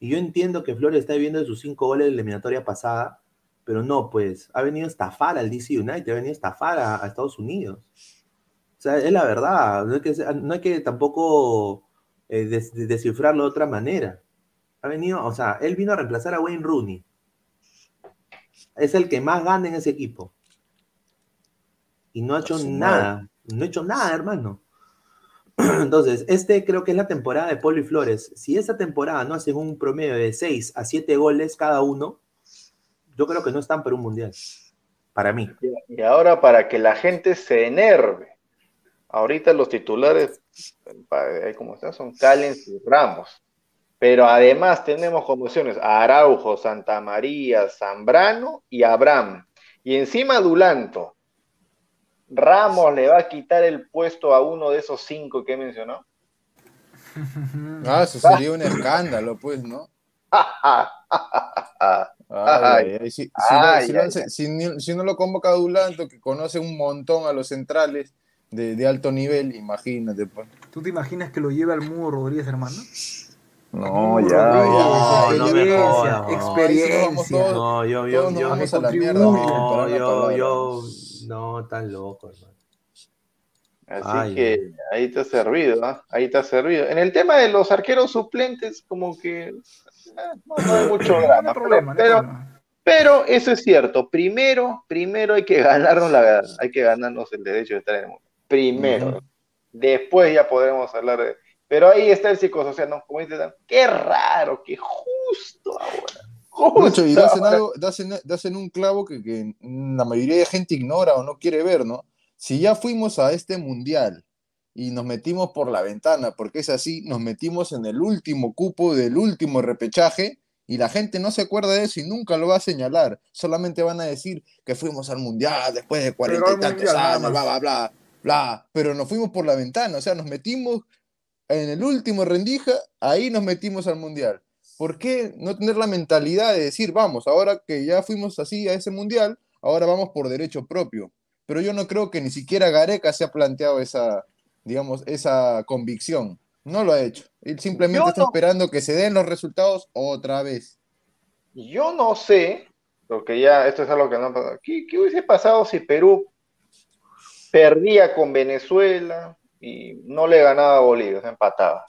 y yo entiendo que Flores está viviendo de sus cinco goles de la eliminatoria pasada, pero no, pues, ha venido a estafar al DC United, ha venido a estafar a, a Estados Unidos. O sea, es la verdad, no hay que, no hay que tampoco eh, des- descifrarlo de otra manera. Ha venido, o sea, él vino a reemplazar a Wayne Rooney. Es el que más gana en ese equipo. Y no ha hecho su madre. nada, no ha hecho nada, hermano. Entonces, este creo que es la temporada de Polo y Flores. Si esta temporada no hacen un promedio de 6 a 7 goles cada uno, yo creo que no están para un mundial. Para mí. Y ahora para que la gente se enerve. Ahorita los titulares, eh, como están, son Callens y Ramos. Pero además tenemos como opciones a Araujo, Santa María, Zambrano y Abraham. Y encima Dulanto. Ramos le va a quitar el puesto a uno de esos cinco que mencionó. Ah, eso sería un escándalo, pues, ¿no? Ay, ay, si, si, no, lo convoca Dulanto, que conoce un montón a los centrales de, de alto nivel, imagínate. Pues. ¿Tú te imaginas que lo lleve al Mudo Rodríguez, hermano? No, ya, ya, no, experiencia, experiencia. No, yo, yo, yo, no, tan loco, hermano. Así Ay, que ahí te ha servido, ¿ah? ahí te ha servido. En el tema de los arqueros suplentes, como que eh, no, no hay mucho drama. No hay problema, no hay pero, problema. pero eso es cierto. Primero, primero hay que ganarnos la hay que ganarnos el derecho de estar en el mundo. Primero. Después ya podremos hablar de. Pero ahí está el psicosocial, ¿no? Como dice Dan, qué raro, qué justo ahora. Mucho, y das en, ahora. algo, das en- das en un clavo que, que la mayoría de gente ignora o no quiere ver, ¿no? Si ya fuimos a este mundial y nos metimos por la ventana, porque es así, nos metimos en el último cupo del último repechaje y la gente no se acuerda de eso y nunca lo va a señalar. Solamente van a decir que fuimos al mundial después de cuarenta y tantos años, bla, bla, bla, bla. Pero nos fuimos por la ventana, o sea, nos metimos en el último rendija, ahí nos metimos al mundial. ¿Por qué no tener la mentalidad de decir, vamos, ahora que ya fuimos así a ese mundial, ahora vamos por derecho propio? Pero yo no creo que ni siquiera Gareca se ha planteado esa, digamos, esa convicción. No lo ha hecho. Él simplemente Yo está no- esperando que se den los resultados otra vez. Yo no sé, porque ya esto es algo que no ha pasado. ¿Qué, qué hubiese pasado si Perú perdía con Venezuela y no le ganaba a Bolivia, se empataba?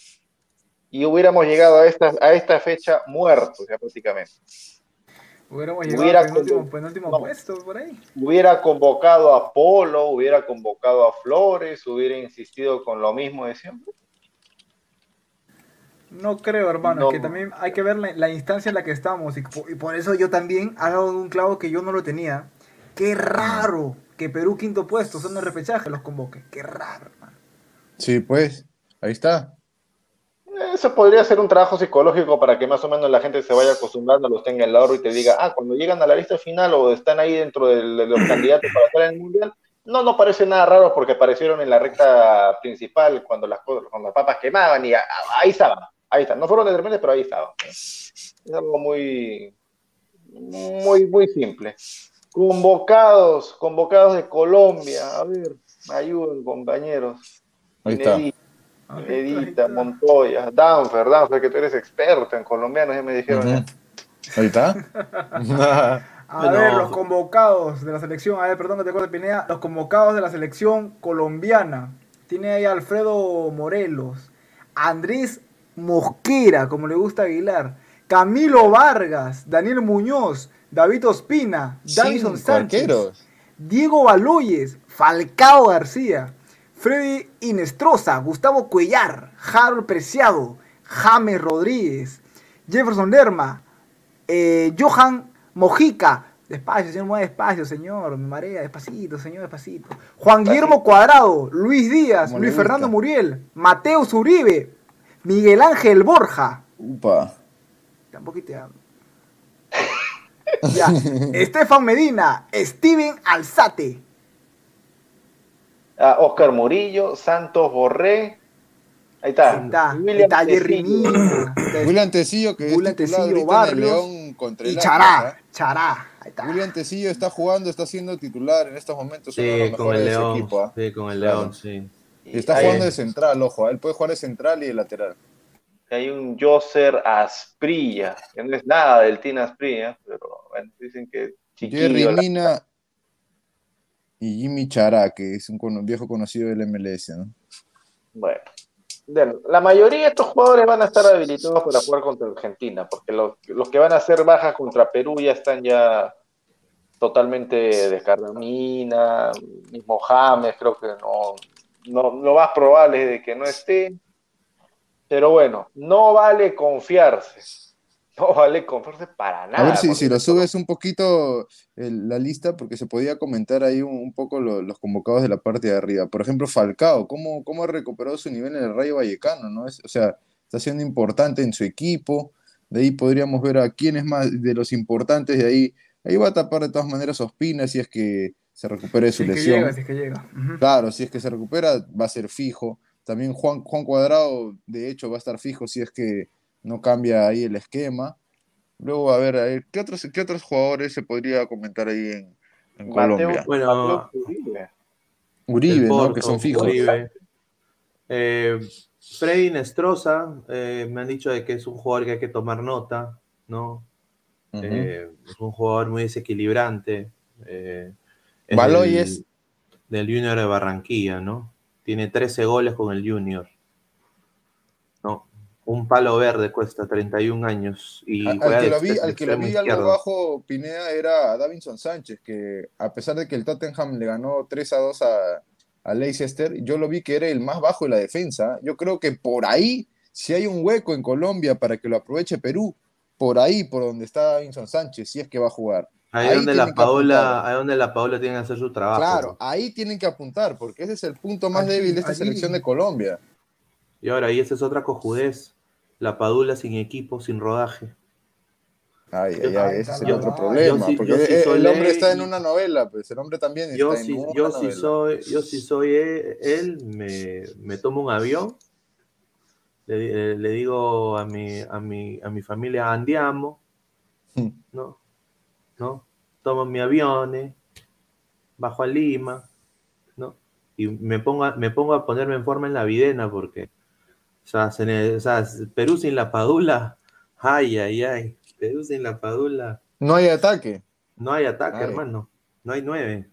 Y hubiéramos llegado a esta, a esta fecha muertos, ya prácticamente. Hubiéramos llegado Hubiera al penúltimo, con- penúltimo no. puesto por ahí. Hubiera convocado a Polo, hubiera convocado a Flores, hubiera insistido con lo mismo de siempre. No creo, hermano, No. es que también hay que ver la, la instancia en la que estamos y, po- y por eso yo también hago un clavo que yo no lo tenía. Qué raro que Perú quinto puesto, son el repechaje, los convoque. Qué raro, hermano. Sí, pues, ahí está. Eso podría ser un trabajo psicológico para que más o menos la gente se vaya acostumbrando, los tenga en la y te diga, ah, cuando llegan a la lista final o están ahí dentro de los candidatos para estar en el mundial, no, no parece nada raro porque aparecieron en la recta principal cuando las, cuando las papas quemaban y ahí estaban, ahí están. No fueron determinantes, pero ahí estaban. Es algo muy, muy, muy simple. Convocados, convocados de Colombia, a ver, ayuden compañeros. Ahí está. Edita. Montoya, Danfer, Danfer, que tú eres experto en colombianos, ya me dijeron. Ya. Ahí está. A Bueno. ver, los convocados de la selección, a ver, perdón que te corte Pineda, los convocados de la selección colombiana. Tiene ahí a Alfredo Morelos, Andrés Mosquera, como le gusta a Aguilar, Camilo Vargas, Daniel Muñoz, David Ospina, Davison Sánchez, arqueros. Diego Baloyes, Falcao García, Freddy Inestrosa, Gustavo Cuellar, Harold Preciado, James Rodríguez, Jefferson Lerma, eh, Johan Mojica. Despacio, señor, mueve despacio, señor. Me marea, despacito, señor, despacito. Juan Guillermo Cuadrado, Luis Díaz, Como Luis Fernando. Muriel, Mateus Uribe, Miguel Ángel Borja. Upa. Tampoco te hablo. Ya. Estefan Medina, Steven Alzate. Ah, Oscar Murillo, Santos Borré. Ahí está. Ahí está, William está Tecillo. William Tecillo, que William es titular Tecillo, ahorita en el Barrios León contra y el Chará, ¿ah? Chará. Ahí está. William Tecillo está jugando, está siendo titular en estos momentos. uno de Sí, los con el León. equipo. ¿ah? Sí, con el Claro. León, sí. Y está jugando de central, ojo. ¿ah? Él puede jugar de central y de lateral. Hay un Joser Asprilla, que no es nada del Tina Asprilla, pero bueno, dicen que Jerry Mina y Jimmy Chará, que es un viejo conocido del MLS. ¿no? Bueno, la mayoría de estos jugadores van a estar habilitados para jugar contra Argentina, porque los, los que van a hacer bajas contra Perú ya están ya totalmente descargados. Mina, mismo James, creo que no, no, lo más probable es de que no esté. Pero bueno, no vale confiarse. No vale confiarse para nada. A ver si, si lo subes un poquito el- la lista, porque se podía comentar ahí un, un poco lo- los convocados de la parte de arriba. Por ejemplo, Falcao, ¿cómo, cómo ha recuperado su nivel en el Rayo Vallecano? ¿no? Es, o sea, está siendo importante en su equipo. De ahí podríamos ver a quién es más de los importantes. De ahí, ahí va a tapar de todas maneras Ospina si es que se recupere de su Si es que llega, si es que llega. Claro, si es que se recupera, va a ser fijo. También Juan, Juan Cuadrado, de hecho, va a estar fijo si es que no cambia ahí el esquema. Luego, a ver, a ver, ¿qué otros, qué otros jugadores se podría comentar ahí en, en Mateo- Colombia? Bueno, Mateo Uribe. Uribe, Que son fijos. Uribe. Eh, Freddy Nestroza, eh, me han dicho de que es un jugador que hay que tomar nota, ¿no? Eh, es un jugador muy desequilibrante. eh, es Baloyes. del, del Junior de Barranquilla, ¿no? Tiene 13 goles con el Junior. Un palo verde cuesta 31 años. Y A- juega Al que lo vi, al que lo vi algo bajo Pineda era a Davinson Sánchez, que a pesar de que el Tottenham le ganó 3 a 2 a, a Leicester, yo lo vi que era el más bajo de la defensa. Yo creo que por ahí, si hay un hueco en Colombia para que lo aproveche Perú, por ahí, por donde está Davinson Sánchez, si es que va a jugar. Ahí, Ahí donde la Paola, ahí donde la Paola tiene que hacer su trabajo. Claro, ahí tienen que apuntar, porque ese es el punto más Allí, débil de esta allí. selección de Colombia. Y ahora, y esa es otra cojudez. La Padula sin equipo, sin rodaje. Ay, Yo- ay, ay, ese es el yo- otro yo problema, sí- porque yo sí el, hombre está en una novela, pues el hombre también Yo está si, en una yo si novela. soy, yo si soy e- él, me, me tomo un avión, le, eh, le digo a mi, a mi, a mi familia andiamo, Hmm. ¿no? ¿no? Tomo mi avión, bajo a Lima, ¿no? Y me pongo, a- me pongo a ponerme en forma en la videna porque, sea, se ne- o sea, Perú sin la Padula, ay, ay, ay, Perú sin la Padula, No hay ataque. no hay ataque, Ay. hermano, no hay nueve.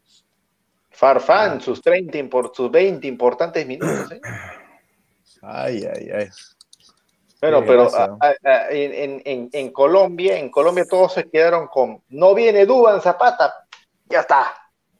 Farfán, sus 30, impor- sus 20 importantes minutos. ¿eh? Ay, ay, ay. Bueno, Qué pero gracia. a- a- a- en, en- en- Colombia, en Colombia todos se quedaron con no viene Duban Zapata, ya está,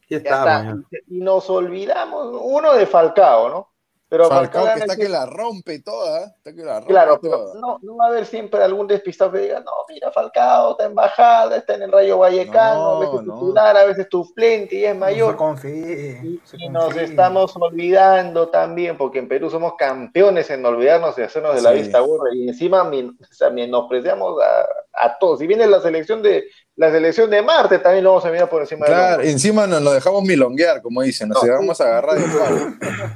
Ya está. Y nos olvidamos, uno de Falcao, ¿no? Pero Falcao que gana está que la rompe toda, está que la rompe Claro, toda. pero no, no va a haber siempre algún despistado que diga, no, mira, Falcao está en bajada, está en el Rayo Vallecano, No, a veces no. titular, a veces suplente y es mayor. se confíe. Y, se y nos estamos olvidando también, porque en Perú somos campeones en olvidarnos de hacernos de la Sí. vista gorda y encima min- o sea, menospreciamos a, a todos. Si viene la selección de la selección de Marte, también lo vamos a mirar por encima Claro, de encima nos lo dejamos milonguear, como dicen, nos No, dejamos agarrar de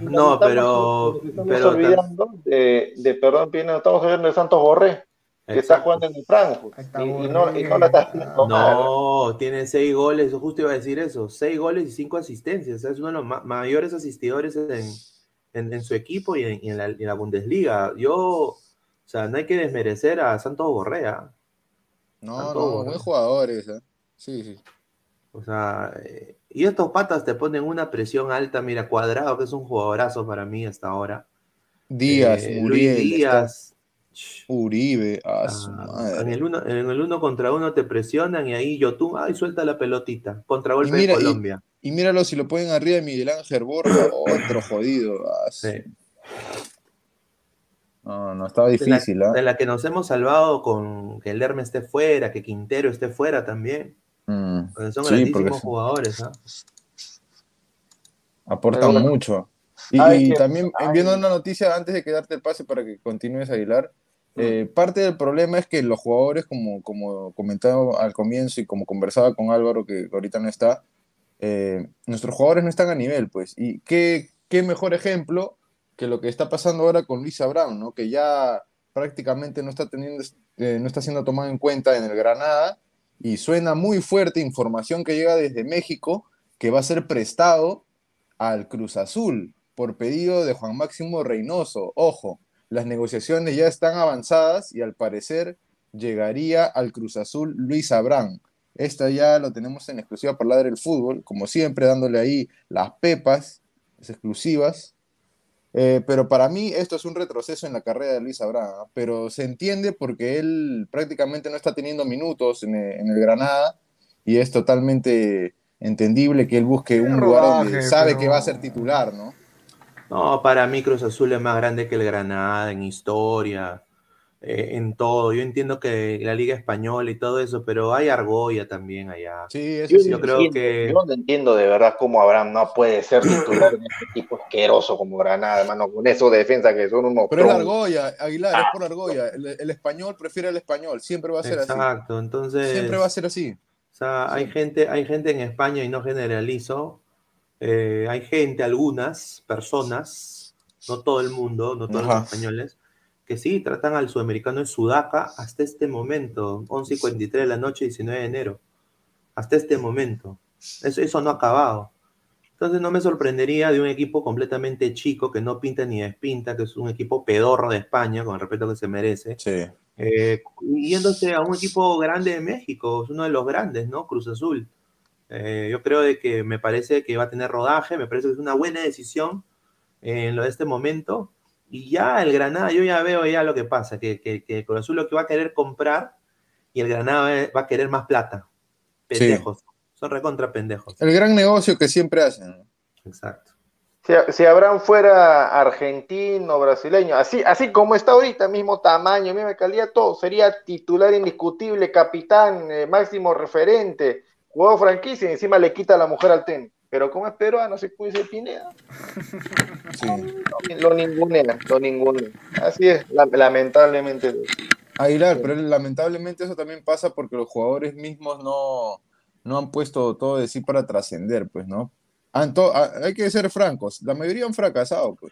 No, pero- estamos pero- olvidando de, de, perdón, Pino, estamos hablando de Santos Borré, que está jugando en el Frankfurt. Y, y no, y no la está haciendo mal. No, tiene seis goles, justo iba a decir eso, seis goles y cinco asistencias, es uno de los ma- mayores asistidores en, en- en su equipo y en, y en la, y en la Bundesliga. Yo, o sea, no hay que desmerecer a Santos Borrea, No, no, buen jugador. Sí, sí. o sea, eh, y estos patas te ponen una presión alta, mira, Cuadrado, que es un jugadorazo para mí hasta ahora. Díaz, Eh, Muriel, Luis está Díaz. Uribe, a su Ah, en, madre. el uno, en el uno contra uno te presionan y ahí Yotun, ay, suelta la pelotita. Contragolpe Y mira, de Colombia. Y míralo si lo ponen arriba de Miguel Ángel Borja, otro jodido. su- Sí. No, no, estaba En la, difícil, ¿ah? en la que nos hemos salvado con que el Lerme esté fuera, que Quintero esté fuera también. Mm, Porque son Sí, grandísimos jugadores. ¿ah? aportan bueno. mucho. Y, que- también hay- viendo una noticia antes de que darte el pase para que continúes, Aguilar, eh, parte del problema es que los jugadores, como, como comentaba al comienzo y como conversaba con Álvaro, que ahorita no está, eh, nuestros jugadores no están a nivel, pues. Y qué, qué mejor ejemplo que lo que está pasando ahora con Luis Abraham, ¿no? Que ya prácticamente no está teniendo, eh, no está siendo tomado en cuenta en el Granada y suena muy fuerte información que llega desde México que va a ser prestado al Cruz Azul por pedido de Juan Máximo Reynoso. Ojo, las negociaciones ya están avanzadas y al parecer llegaría al Cruz Azul Luis Abraham. Esta ya lo tenemos en exclusiva por Ladre el Fútbol, como siempre, dándole ahí las pepas las exclusivas. Eh, pero para mí esto es un retroceso en la carrera de Luis Abraham, ¿ah? pero se entiende porque él prácticamente no está teniendo minutos en el, en el Granada y es totalmente entendible que él busque un lugar donde sabe pero- que va a ser titular, ¿no? No, para mí Cruz Azul es más grande que el Granada en historia, eh, en todo. Yo entiendo que la Liga Española y todo eso, pero hay argolla también allá. Sí, eso Yo, sí. Yo no creo entiendo, que- yo no entiendo de verdad cómo Abraham no puede ser titular en este equipo asqueroso como Granada, hermano, con esos defensas que son unos Pero es la argolla, Aguilar, es por argolla. El, el español prefiere el español, siempre va a ser así. Exacto, entonces... Siempre va a ser así. O sea, hay gente, hay gente en España, y no generalizo, eh, hay gente, algunas personas, no todo el mundo, no todos Ajá. los españoles, que sí tratan al sudamericano en Sudaca hasta este momento, 11 y 43 de la noche, 19 de enero. Hasta este momento. Eso, eso no ha acabado. Entonces no me sorprendería de un equipo completamente chico que no pinta ni despinta, que es un equipo pedorro de España, con el respeto que se merece, Sí. eh, yéndose a un equipo grande de México, es uno de los grandes, ¿no? Cruz Azul. Eh, yo creo de que me parece que va a tener rodaje, me parece que es una buena decisión en lo de este momento. Y ya el Granada, yo ya veo ya lo que pasa, que, que, que Cruz Azul lo que va a querer comprar y el Granada va- a querer más plata. Sí. Pendejos. Son recontra pendejos. El gran negocio que siempre hacen. Exacto. Si, si Abraham fuera argentino, brasileño, así, así como está ahorita, mismo tamaño, misma calidad, todo, sería titular indiscutible, capitán, eh, máximo referente, jugador franquicia, y encima le quita a la mujer al tenis. Pero como es peruano, se puede decir Pineda, Sí. lo, lo ningunea, lo ningunea. Así es, la- lamentablemente. Aguilar, pero lamentablemente eso también pasa porque los jugadores mismos no, no han puesto todo de sí para trascender, pues, ¿no? Han to- a- hay que ser francos, la mayoría han fracasado, pues.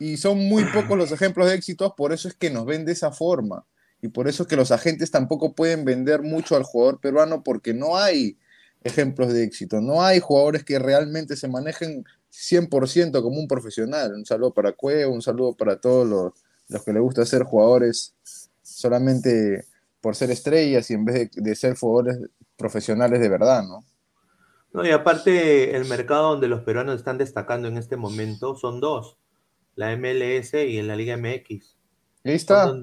Y son muy pocos los ejemplos de éxitos, por eso es que nos ven de esa forma. Y por eso es que los agentes tampoco pueden vender mucho al jugador peruano porque no hay ejemplos de éxito, no hay jugadores que realmente se manejen 100% como un profesional. Un saludo para Cueva, un saludo para todos los, los que les gusta ser jugadores solamente por ser estrellas y en vez de, de ser jugadores profesionales de verdad, ¿no? No, y aparte, el mercado donde los peruanos están destacando en este momento son dos: la MLS y en la Liga MX. Ahí está.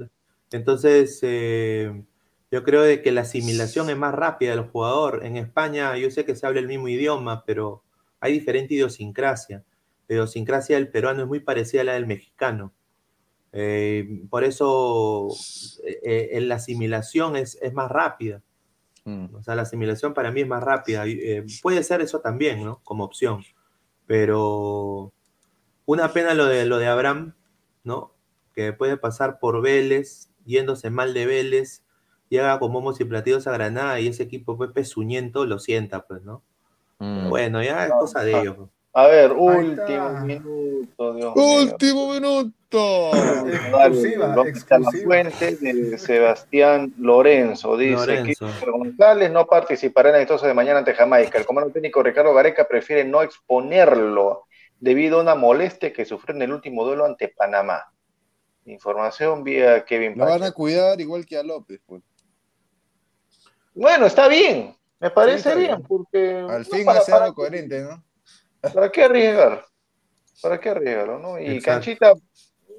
Entonces, eh, yo creo de que la asimilación es más rápida del jugador. En España, yo sé que se habla el mismo idioma, pero hay diferente idiosincrasia. La idiosincrasia del peruano es muy parecida a la del mexicano. Eh, por eso eh, eh, la asimilación es, es más rápida. Mm. O sea, la asimilación para mí es más rápida. Eh, puede ser eso también, ¿no? Como opción. Pero una pena lo de, lo de Abraham, ¿no? Que puede pasar por Vélez, yéndose mal de Vélez, llega con momos y platillos a Granada y ese equipo pues, pezuñento lo sienta, pues, ¿no? Mm. Bueno, ya es cosa de ellos. pues. A ver, último minuto, Dios mío. Último minuto. Exclusiva, ¿Dónde está la exclusiva. fuente de Sebastián Lorenzo? Dice que González no participará en el amistoso de mañana ante Jamaica. El comando técnico Ricardo Gareca prefiere no exponerlo debido a una molestia que sufrió en el último duelo ante Panamá. Información vía Kevin Lo van a cuidar igual que a López, pues. Bueno, está bien. Me parece bien, bien. porque Al no, fin para, hace algo coherente, ¿no? ¿para qué arriesgar? ¿Para qué arriesgarlo? ¿no? Y Exacto. Canchita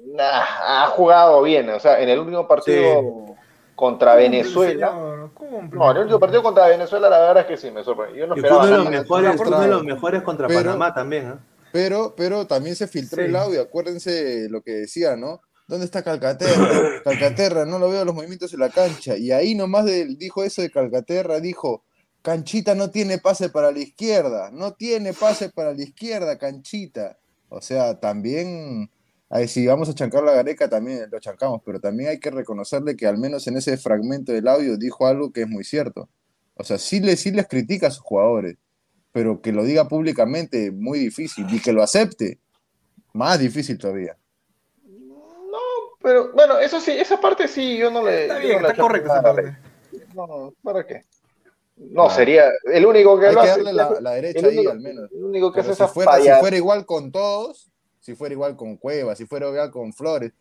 nah, ha jugado bien, o sea, en el último partido contra Venezuela. Señor. No, en el último partido contra Venezuela, la verdad es que sí, me sorprendió. Yo no Y fue esperaba uno de los mejores, uno de los mejores contra pero- Panamá también, ¿eh? Pero, pero también se filtró Sí. el audio, acuérdense lo que decía, ¿no? ¿Dónde está Calcaterra? Calcaterra, no lo veo los movimientos en la cancha. Y ahí nomás de- dijo eso de Calcaterra, dijo, Canchita no tiene pase para la izquierda, no tiene pase para la izquierda, Canchita. O sea, también, ahí, si vamos a chancar la gareca, también lo chancamos, pero también hay que reconocerle que al menos en ese fragmento del audio dijo algo que es muy cierto. O sea, sí, le, sí les critica a sus jugadores, pero que lo diga públicamente, muy difícil. Y que lo acepte, más difícil todavía. No, pero bueno, eso sí, esa parte sí, yo no le. Está bien, no está correcto esa nada. parte. No, ¿para qué? No, sería el único que Hay lo que darle la, la derecha el ahí único- al menos. El único que Pero hace si esa fuera, si fuera igual con todos, si fuera igual con Cuevas, si fuera igual con Flores,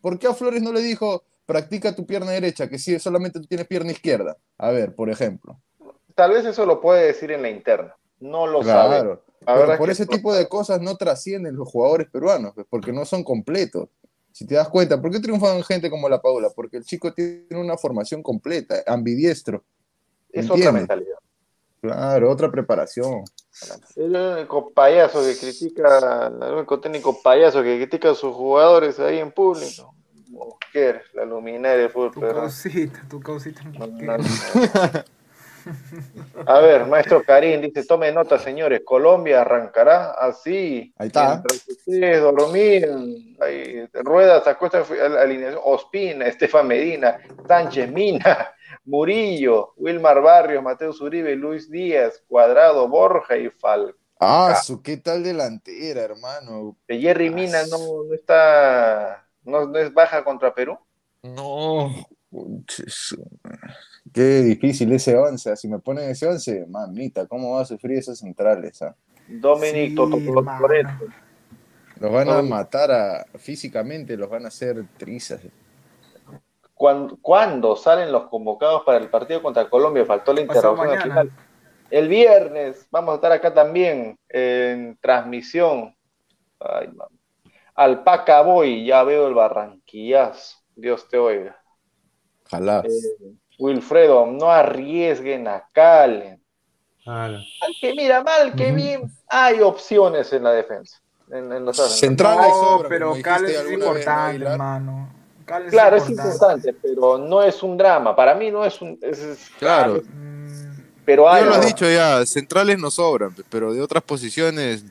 ¿por qué a Flores no le dijo, practica tu pierna derecha, que si solamente tú tienes pierna izquierda? A ver, por ejemplo. Tal vez eso lo puede decir en la interna. No lo sabe. Claro. La Pero por ese tipo de cosas no trascienden los jugadores peruanos, pues, porque no son completos. Si te das cuenta, ¿por qué triunfan gente como la Paula? Porque el chico tiene una formación completa, ambidiestro. Es otra mentalidad. Claro, otra preparación. El único payaso que critica, el único técnico payaso que critica a sus jugadores ahí en público. Mujer, la luminaria del fútbol Tu causita, tu causita. A ver, maestro Karim dice, tome nota, señores, Colombia arrancará así. Ahí está. Ustedes dormían, ahí, Rueda sacó esta alineación, Ospina, Estefan Medina, Sánchez Mina, Murillo, Wilmar Barrios, Mateo Zuribe, Luis Díaz, Cuadrado, Borja y Fal. Ah, su qué tal delantera, hermano. De Jerry Mina no, no está, no, no es baja contra Perú. No. Qué difícil ese 11. Si me ponen ese 11, mamita, ¿cómo va a sufrir esos centrales? ah? Dominic Sí. Los van a matar a- físicamente, los van a hacer trizas. ¿Cuándo, cuándo salen los convocados para el partido contra Colombia? Faltó la interrupción al final. El viernes vamos a estar acá también en transmisión. Ay, mamá. Alpaca Boy, ya veo el barranquillazo. Dios te oiga. Ojalá. Eh, Wilfredo, no arriesguen a Calen. Claro. Al que mira mal, que bien, hay opciones en la defensa. En, en los Centrales No, pero Cales es alguna vez, ¿no, importante, hermano. Cales Claro, es importante, pero no es un drama. Para mí no es un. es- es- Claro. Pero hay. Ya lo has dicho ya, centrales no sobran, pero de otras posiciones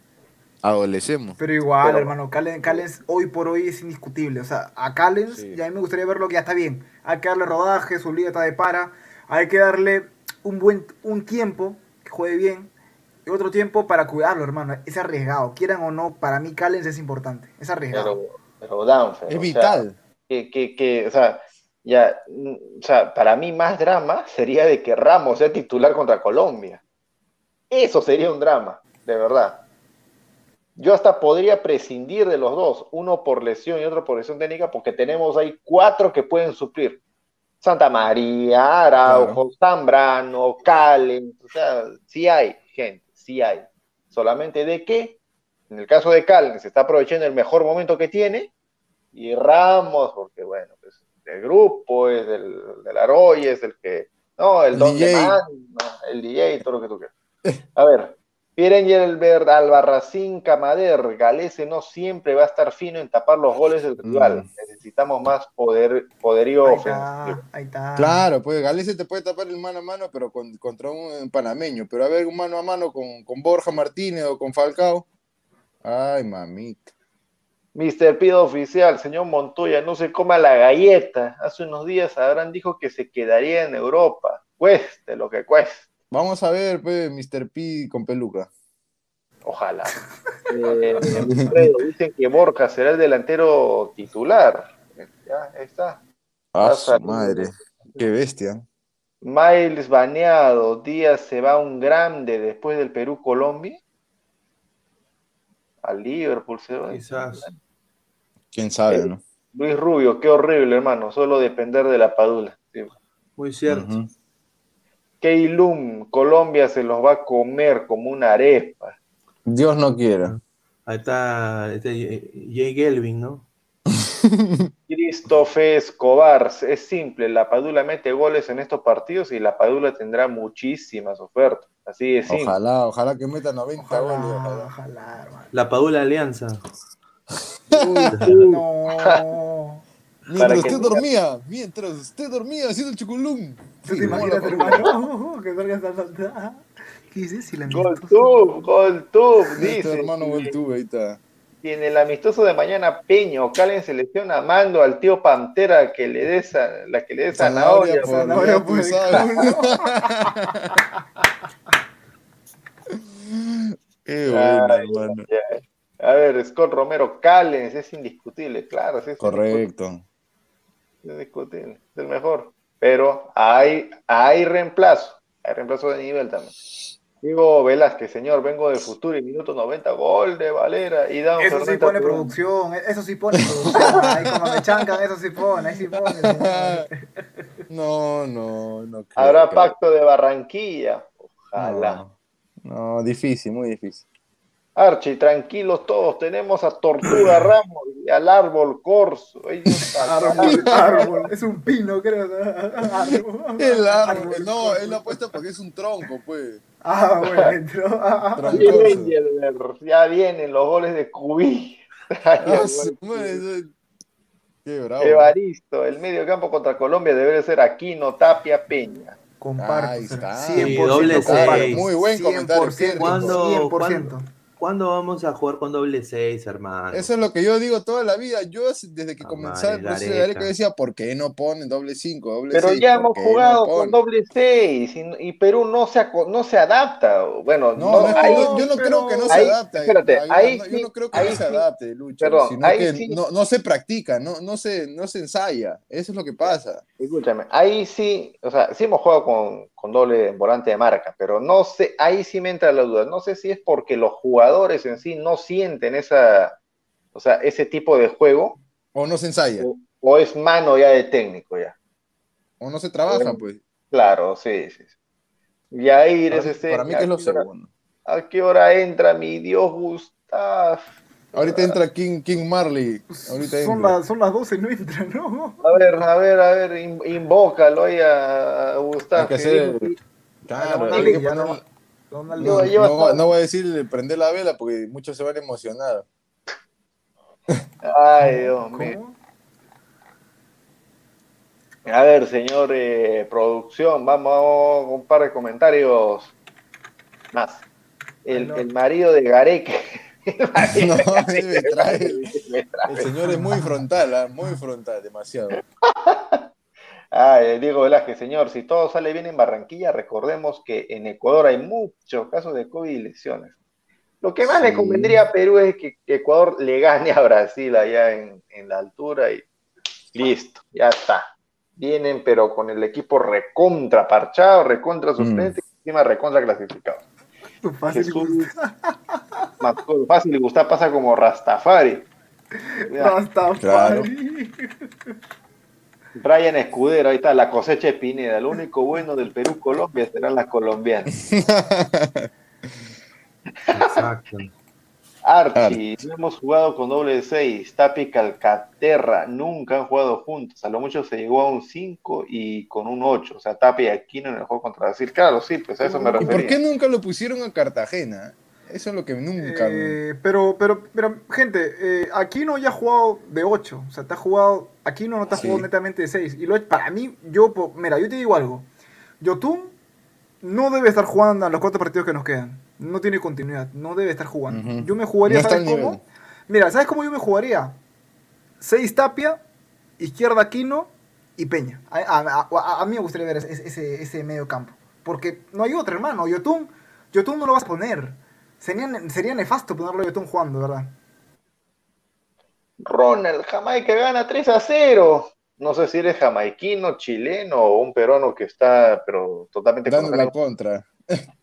adolecemos. Pero igual, Pero- hermano, Callens, Callens hoy por hoy es indiscutible. O sea, a Callens Sí. ya a mí me gustaría verlo que ya está bien. Hay que darle rodaje, su liga está de para. Hay que darle un buen un tiempo que juegue bien y otro tiempo para cuidarlo, hermano. Es arriesgado. Quieran o no, para mí Callens es importante. Es arriesgado. Pero, pero Danfer, Es o sea, vital. que, que, que, o sea, ya, mm, o sea, para mí más drama sería de que Ramos sea titular contra Colombia. Eso sería un drama, de verdad. Yo hasta podría prescindir de los dos, uno por lesión y otro por lesión técnica, porque tenemos ahí cuatro que pueden suplir. Santa María, Araujo, Zambrano, Calen, o sea, sí hay gente, sí hay. Solamente de que, en el caso de Calen, se está aprovechando el mejor momento que tiene, y Ramos, porque bueno, pues el grupo es del, del Arroyo, es el que, no, el El don DJ. de man, el DJ, todo lo que tú quieras. A ver, Pierengel Albarracín Camader, Galese no siempre va a estar fino en tapar los goles del rival. Mm. Necesitamos más poder, poderío Ahí ofensivo. está, ahí está. Claro, pues Galese te puede tapar el mano a mano, pero con- contra un panameño. Pero a ver, un mano a mano con, con Borja Martínez o con Falcao. Ay, mamita. Mr. Pido Oficial, señor Montoya, no se coma la galleta. Hace unos días Abraham dijo que se quedaría en Europa. Cueste lo que cueste. Vamos a ver, pues, Mr. P con peluca. Ojalá. Eh, dicen que Borja será el delantero titular. Ya, ahí está. Ah, su madre. Qué bestia. Miles baneado, Díaz se va un grande después del Perú-Colombia. Al Liverpool se va. Quizás. Quién sabe, ¿no? Luis Rubio, qué horrible, hermano. Solo depender de la padula. Sí. Muy cierto. Keilum, Colombia se los va a comer como una arepa. Dios no quiera. Ahí está este, Jay Gelvin, ¿no? Christophe Escobar, es simple, la Padula mete goles en estos partidos y la Padula tendrá muchísimas ofertas. Así de simple. Ojalá, ojalá que meta 90 goles. Ojalá. La Padula Alianza. No. Mientras usted diga- dormía, mientras usted dormía haciendo el chuculum. ¿Tú Sí, te ¿cómo imaginas, hermano? Que salga esta ¿Qué dices? Si la Gol tub, gol tub, Este dice. hermano Voltube, ahí está. Y en el amistoso de mañana, Peño, Calen selecciona mando al tío Pantera que le dé la que le dé zanahoria. Zanahoria por. Qué bueno, hermano. A ver, Scott Romero, Callens, es indiscutible, claro, sí, es Correcto. Indiscutible, es el mejor. Pero hay, hay reemplazo, hay reemplazo de nivel también. Digo Velázquez, señor, vengo del futuro y minuto 90, gol de Valera y Dan Eso sí pone producción, eso sí pone producción. Ahí cuando me chancan, eso sí pone, ahí sí pone. No, no, no. creo, Habrá creo. pacto de Barranquilla, ojalá. No, no, difícil, muy difícil. Archie, tranquilos todos, tenemos a Tortuga Ramos y al árbol Corso. Árbol, árbol, es un pino, creo. Árbol. El árbol, no, él lo apuesta porque es un tronco, pues. Ah, bueno, entró. Ah, ah. Rangers, Ya vienen los goles de Cubí. Ah, Qué bravo. Evaristo, el medio campo contra Colombia debe ser Aquino, Tapia, Peña. Comparto. Ahí está. 100% Sí, doble comparto. Muy buen comentario, 100%, Pierre. ¿Cuándo- 100%. ¿Cuándo vamos a jugar con doble seis, hermano? Eso es lo que yo digo toda la vida. Yo desde que Ah, comencé el proceso de. Gareca decía, ¿por qué no ponen doble 5, doble Pero seis? ya ¿Por hemos jugado no con doble seis y, y Perú no se, no se adapta. Bueno, No, no, no, ahí, yo, yo no creo que no se ahí- adapte. espérate, Ahí- ahí no, sí- yo no creo que ahí no se sí- adapte, Lucho, perdón, sino ahí que sí- no, no se practica, no, no, se, no se ensaya. Eso es lo que pasa. escúchame, ahí sí, o sea, sí hemos jugado con, con doble volante de marca, pero no sé, ahí sí me entra la duda. No sé si es porque los jugadores en sí no sienten esa, o sea, ese tipo de juego O no se ensaya, o, o es mano ya de técnico ya. o no se trabaja, pues. Claro, sí, sí. Y ahí Para, ese para mí que es lo ¿a qué hora- segundo. ¿A qué hora entra mi Dios Gustav? Ahorita entra King, King Marley. Ahorita Son, entra. son las 12 y no entra, ¿no? A ver, a ver, a ver, in- invócalo ahí a, a Gustav. Hay que que hacer- dijo- Claro, Dale, hay que ya poner- no- voy a decir prender la vela porque muchos se van a emocionar. Ay, Dios mío. A ver, señor eh, producción, vamos con un par de comentarios más. El, marido de No, me trae. me trae. El señor es muy frontal, ¿ah? muy frontal, demasiado. Ay, Diego Velázquez, señor, si todo sale bien en Barranquilla, recordemos que en Ecuador hay muchos casos de COVID y lesiones. Lo que más le Sí. convendría a Perú es que Ecuador le gane a Brasil allá en, en la altura y listo, ya está. Vienen, pero con el equipo recontra parchado, recontra suplente, y encima recontra clasificado. Fácil Jesús. gusta. Fácil y Gustavo pasa como Rastafari. Hasta Claro. Brian Escudero, ahí está, la cosecha de Pineda. Lo único bueno del Perú-Colombia serán las colombianas. Exacto. Archie, no hemos jugado con doble 6. Tapi y Calcaterra nunca han jugado juntos. A lo mucho se llegó a un 5 y con un 8. O sea, Tapi y Aquino en el juego contra Brasil. Claro, sí, pues a eso me ¿Y por qué nunca lo pusieron a Cartagena? Eso es lo que nunca. Eh, pero, pero, pero, gente, eh, Aquino ya ha jugado de 8. O sea, te ha jugado. Aquino no te ha Sí. jugado netamente de 6. Y lo, para mí, yo. Mira, yo te digo algo. Yotun no debe estar jugando a los cuatro partidos que nos quedan. No tiene continuidad. No debe estar jugando. Ujú. Yo me jugaría, No ¿sabes cómo? nivel. Mira, ¿sabes cómo yo me jugaría? 6 Tapia, izquierda Aquino y Peña. A, a- a- a mí me gustaría ver ese, ese, ese medio campo. Porque no hay otro, hermano. Yotun, Yotun no lo vas a poner. Sería, sería nefasto ponerlo a Yotun jugando, ¿verdad? Ronald, Jamaica gana 3 a 0. No sé si eres jamaiquino, chileno o un peruano que está, pero totalmente Dando la contra-.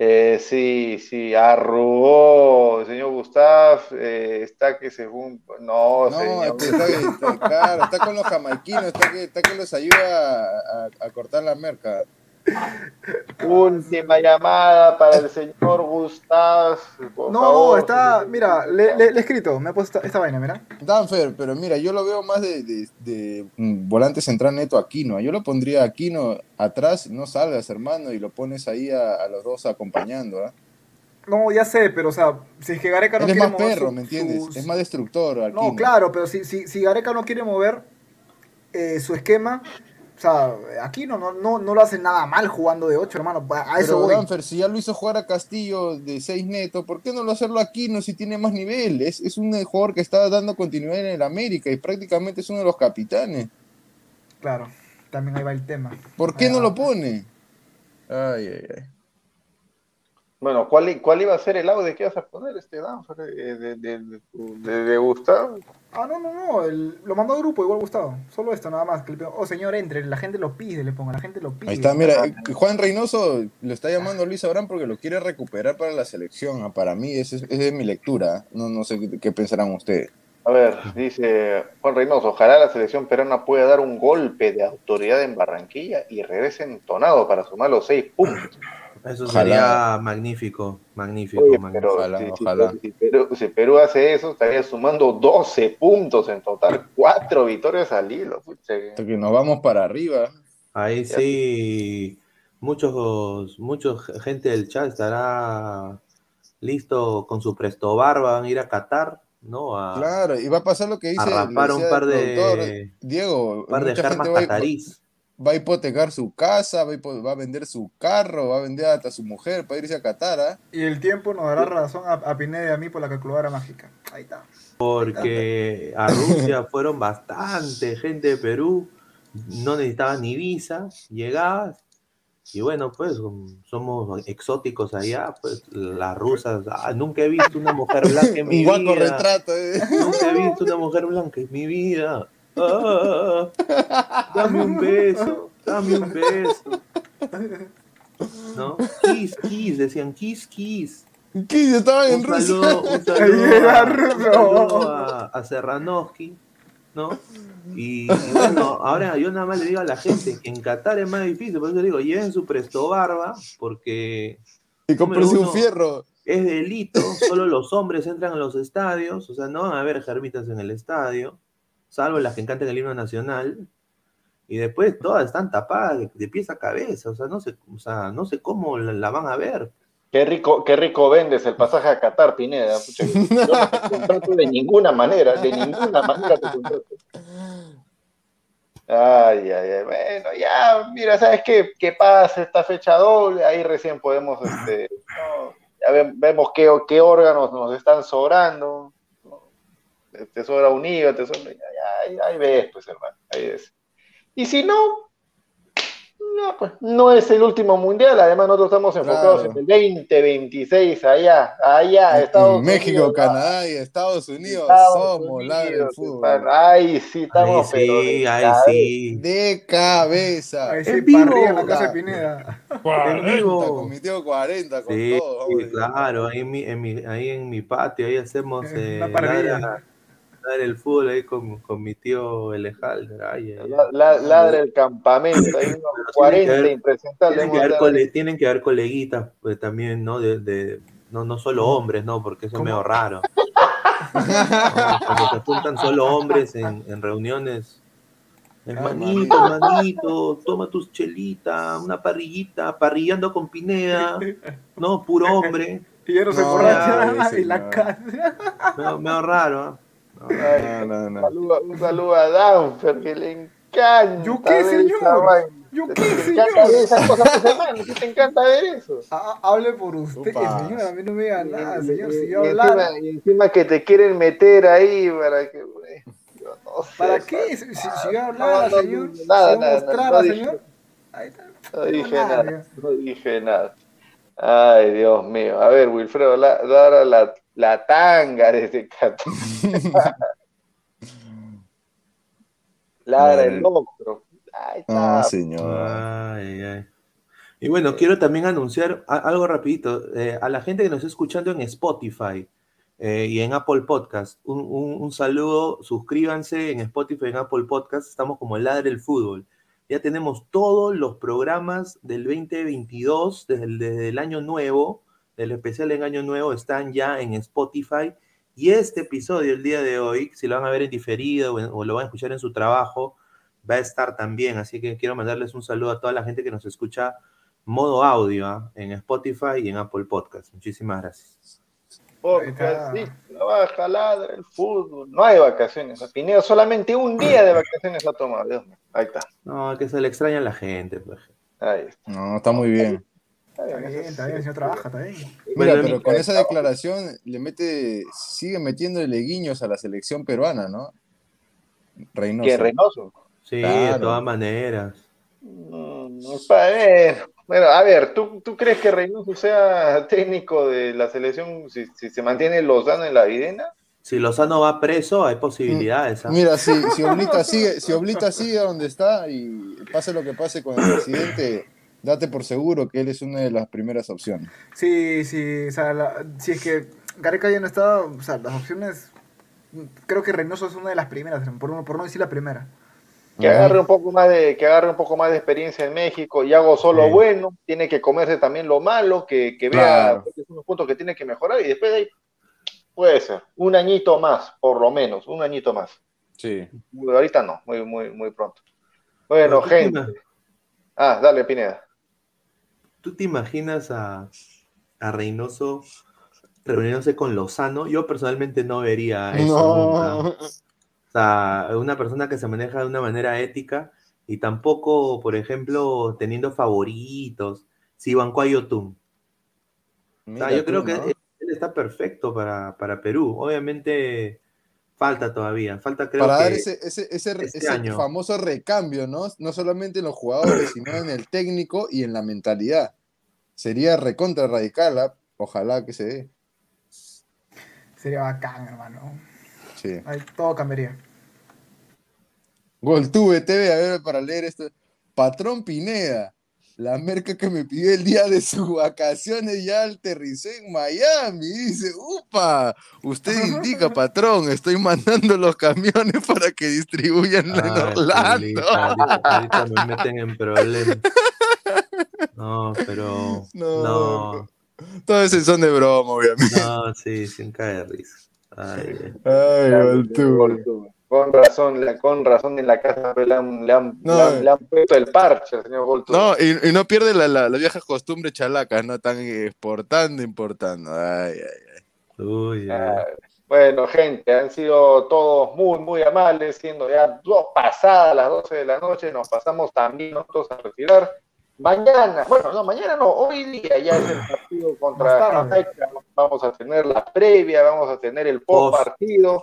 Eh, sí, sí, arrugó, señor Gustav, eh, está que se fue un... No, No, señor. está, está- claro, está con los jamaiquinos, está que, está que los ayuda a, a- a cortar la merca. Última llamada para el señor Gustav. por No, favor. está. Mira, le, le- le he escrito. Me ha puesto esta, esta vaina, mira. Danfer, pero mira, yo lo veo más de, de- de, volante central neto Aquino. Yo lo pondría Aquino atrás, no salgas, hermano, y lo pones ahí a, a los dos acompañando. ¿ah? No, ya sé, pero o sea, si es que Gareca no Él es quiere más mover perro, su- ¿me entiendes? sus- Es más destructor. Aquino. No, claro, pero si, si, si Gareca no quiere mover eh, su esquema, o sea, aquí no, no, no, no lo hace nada mal jugando de 8, hermano. A eso Pero voy. Danfer, si ya lo hizo jugar a Castillo de 6 neto, ¿por qué no lo hacerlo aquí no si tiene más nivel? Es, es un jugador que está dando continuidad en el América y prácticamente es uno de los capitanes. Claro, también ahí va el tema. ¿Por qué no lo pone? Ay, ay, ay. Bueno, ¿cuál, ¿cuál iba a ser el audio que ibas a poner este Danfer eh, de, de, de, de- de Gustav? Ah, no, no, no, el- lo mandó a grupo, igual Gustavo. Solo esto, nada más. que le oh, señor, entre, la gente lo pide, le pongo, la gente lo pide. Ahí está, mira, eh, Juan Reynoso lo está llamando Luis Abraham porque lo quiere recuperar para la selección. Ah, Para mí, esa es, esa es mi lectura. No, no sé qué, qué pensarán ustedes. A ver, dice Juan Reynoso, ojalá la selección peruana pueda dar un golpe de autoridad en Barranquilla y regrese entonado para sumar los seis puntos. Eso Ojalá. sería magnífico, magnífico, Oye, magnífico. pero Ojalá, si, ojalá. si Perú, si Perú hace eso, estaría sumando 12 puntos en total, cuatro victorias al hilo. que nos vamos para arriba. Ahí Ya. sí, muchos, muchos gente del chat estará listo con su presto barba, van a ir a Qatar, ¿no? A, Claro, y va a pasar lo que dice a rapar un par de, Diego, un par de mucha germas gente va a, hipo- catarís. Va a hipotecar su casa, va a, va a vender su carro, va a vender hasta su mujer para irse a Qatar, ¿ah? Y el tiempo nos dará razón a, a Pineda y a mí por la calculadora mágica. Ahí está. Porque a Rusia fueron bastante gente de Perú, no necesitaban ni visa, llegabas. Y bueno, pues somos exóticos allá, pues las rusas, ah, nunca he visto una mujer blanca en mi Un vida. retrato, ¿eh? Nunca he visto una mujer blanca en mi vida. Ah, dame un beso, dame un beso. ¿No? Kiss, kiss, decían kiss, kiss. ¿Qué? Estaban en Rusia. un saludo, a, a, Serranovsky, ¿no? Y, y bueno, ahora yo nada más le digo a la gente que en Qatar es más difícil, por eso digo, lleven su presto barba, porque Y un fierro. es delito, solo los hombres entran a los estadios, o sea, no van a haber germitas en el estadio, salvo las que cantan el himno nacional, y después todas están tapadas de, de pies a cabeza, o sea, no sé, o sea, no sé cómo la, la van a ver. Qué rico, qué rico vendes el pasaje a Qatar, Pineda. Pucha, yo no te contrato de ninguna manera, de ninguna manera te contrato. Ay, ay, ay, bueno, ya, mira, ¿sabes qué? Que pasa esta fecha doble, ahí recién podemos, este, no, ya ve- vemos qué, qué órganos nos están sobrando, ¿no? te sobra un te sobra, ahí- ahí ves, pues, hermano, ahí ves. Y si no, no, pues, no es el último mundial, además nosotros estamos enfocados Claro. en el 2026, allá, allá, Estados En México, Unidos, Canadá y Estados Unidos Estados somos la del fútbol. Ay, sí, Ahí estamos, pero sí, de ahí cabeza. sí. De cabeza. Ahí sí, En vivo. en la casa de Pineda. En vivo. Con mi tío 40, con Sí, todo. hombre. claro, ahí en mi, en mi, ahí en mi patio, ahí hacemos eh, parrilla. Ladra- ladra el fútbol ahí con, con mi tío Elejalde. Ay, ay, ay. La- la- Ladra el campamento, hay unos Tienen que 40 haber- impresentables. Tienen que, haber dado. cole- tienen que haber coleguitas pues, también, ¿no? De, de- no, no solo hombres, ¿no? Porque eso es medio raro. Cuando se juntan solo hombres en, en reuniones. Hermanito, hermanito, toma tus chelitas, una parrillita, parrillando con Pineda, ¿no? Puro hombre. Y ya no se borracha y la casa. Medio, medio raro, ¿ah? No, no, no. Saludo- un saludo a Danfer, que le encanta. ¿Yo qué, señor? ¿Yo qué, te encanta ver señor? esas cosas ¿qué te encanta ver eso? Ah, hable por usted, Upa. señor. A mí no me diga nada, Y- señor. y- Si yo encima, hablara. y encima que te quieren meter ahí para que. yo no sé, ¿Para qué? Si, si yo No, hablara, no, señor. nada, si yo nada, mostrara, no dije- señor. Ahí está. No dije nada, no dije nada. Ay, Dios mío. A ver, Wilfredo, la, Lara la, la tanga desde Qatar. Lara el otro. Ahí está. No, señor. Ay, ay. Y bueno, quiero también anunciar algo rapidito. eh, a la gente que nos está escuchando en Spotify eh, y en Apple Podcast, un, un- un saludo, suscríbanse en Spotify y en Apple Podcast, estamos como el Ladre del Fútbol. Ya tenemos todos los programas del 2022, desde el, desde el año nuevo, del especial en año nuevo, están ya en Spotify. Y este episodio, el día de hoy, si lo van a ver en diferido o, en- o lo van a escuchar en su trabajo, va a estar también. Así que quiero mandarles un saludo a toda la gente que nos escucha modo audio ¿ah? en Spotify y en Apple Podcast. Muchísimas gracias. Porque así trabaja, ladra el fútbol. No hay vacaciones. A Pineda solamente un día de vacaciones ha tomado. Dios mío. Ahí está. No, que se le extraña a la gente. pues. Ahí está. No, está muy bien. Está Está bien, está el señor trabaja, está bien. Mira, Bueno, pero con esa declaración le mete, sigue metiéndole guiños a la selección peruana, ¿no? Reynoso. ¿Quién, Reynoso? Sí, de todas maneras. Mm, pa- eh, Bueno, a ver, ¿tú, ¿tú crees que Reynoso sea técnico de la selección si, si se mantiene Lozano en la videna? Si Lozano va preso, hay posibilidades. ¿ah? Mira, si, si Oblita sigue, si Oblita sigue donde está y pase lo que pase con el presidente, date por seguro que él es una de las primeras opciones. Sí, sí, o sea, la- si es que Gareca ya no está, o sea, las opciones, creo que Reynoso es una de las primeras, por, no- por no decir la primera. Que agarre un poco más de, que agarre un poco más de experiencia en México y hago solo Sí. bueno, tiene que comerse también lo malo, que, que vea Claro. que es unos puntos que tiene que mejorar y después de ahí puede ser un añito más, por lo menos, un añito más. Sí. Ahorita no, muy, muy, muy pronto. Bueno, Pero, ¿qué gente. Ah, dale, Pineda. ¿Tú te imaginas a, a Reynoso reuniéndose con Lozano? Yo personalmente no vería eso nunca. O sea, una persona que se maneja de una manera ética y tampoco, por ejemplo, teniendo favoritos. Si bancó a Yotun. O sea, yo creo tú, que ¿no? él, él está perfecto para, para Perú. Obviamente falta todavía. Falta creo para que dar ese, ese, ese, este ese año. famoso recambio, ¿no? No solamente en los jugadores, sino en el técnico y en la mentalidad. Sería recontra radical, ¿ah? ojalá que se dé. Sería bacán, hermano. Sí. Ahí todo cambiaría. Goltube TV, a ver, para leer esto. Patrón Pineda, la merca que me pidió el día de sus vacaciones ya aterrizó en Miami. Dice, upa, usted indica, patrón, estoy mandando los camiones para que distribuyan en Ay, Orlando. Ahorita me meten en problemas. No, pero. No. No, Todo ese son de broma, obviamente. no, sí, sin caer risa. Ay, ay. Con razón, la- con razón en la casa le han, le han- No, le han- eh. le han puesto el parche al señor Goltube. No, y, y no pierde la, la, la vieja costumbre chalaca, ¿no? Están exportando, importando. Ay, ay, ay. Uy, ay. Ah, Bueno, gente, han sido todos muy, muy amables, siendo ya dos pasadas las 12 de la noche, nos pasamos también nosotros a retirar. Mañana, bueno, no, mañana no, hoy día ya es el partido contra. Jamaica, vamos a tener la previa, vamos a tener el post partido,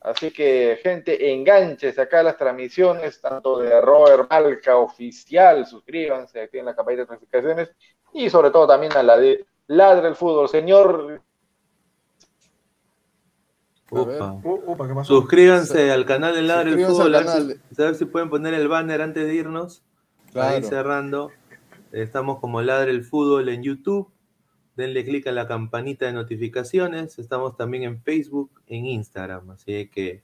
así que gente, enganches acá a las transmisiones, tanto de Robert Malca oficial, suscríbanse, activen la campanita de notificaciones, y sobre todo también a la de Ladre el Fútbol. Señor upa, ¿qué pasó? Suscríbanse al canal de Ladre el Fútbol. A ver, si, a ver si pueden poner el banner antes de irnos. Ahí cerrando. Estamos como Ladre el Fútbol en YouTube. Denle clic a la campanita de notificaciones. Estamos también en Facebook, en Instagram. Así que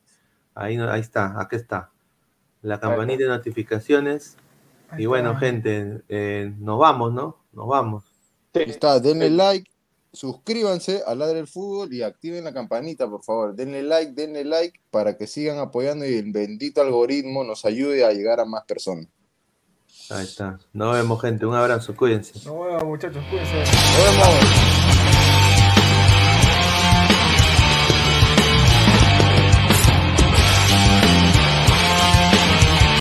ahí, no- ahí está, aquí está. La campanita de notificaciones. Y bueno, gente, eh, nos vamos, ¿no? Nos vamos. Está, denle like, suscríbanse a Ladre el Fútbol y activen la campanita, por favor. Denle like, denle like para que sigan apoyando y el bendito algoritmo nos ayude a llegar a más personas. Ahí está. Nos vemos, gente. Un abrazo. Cuídense. Nos vemos, muchachos, cuídense. Nos vemos.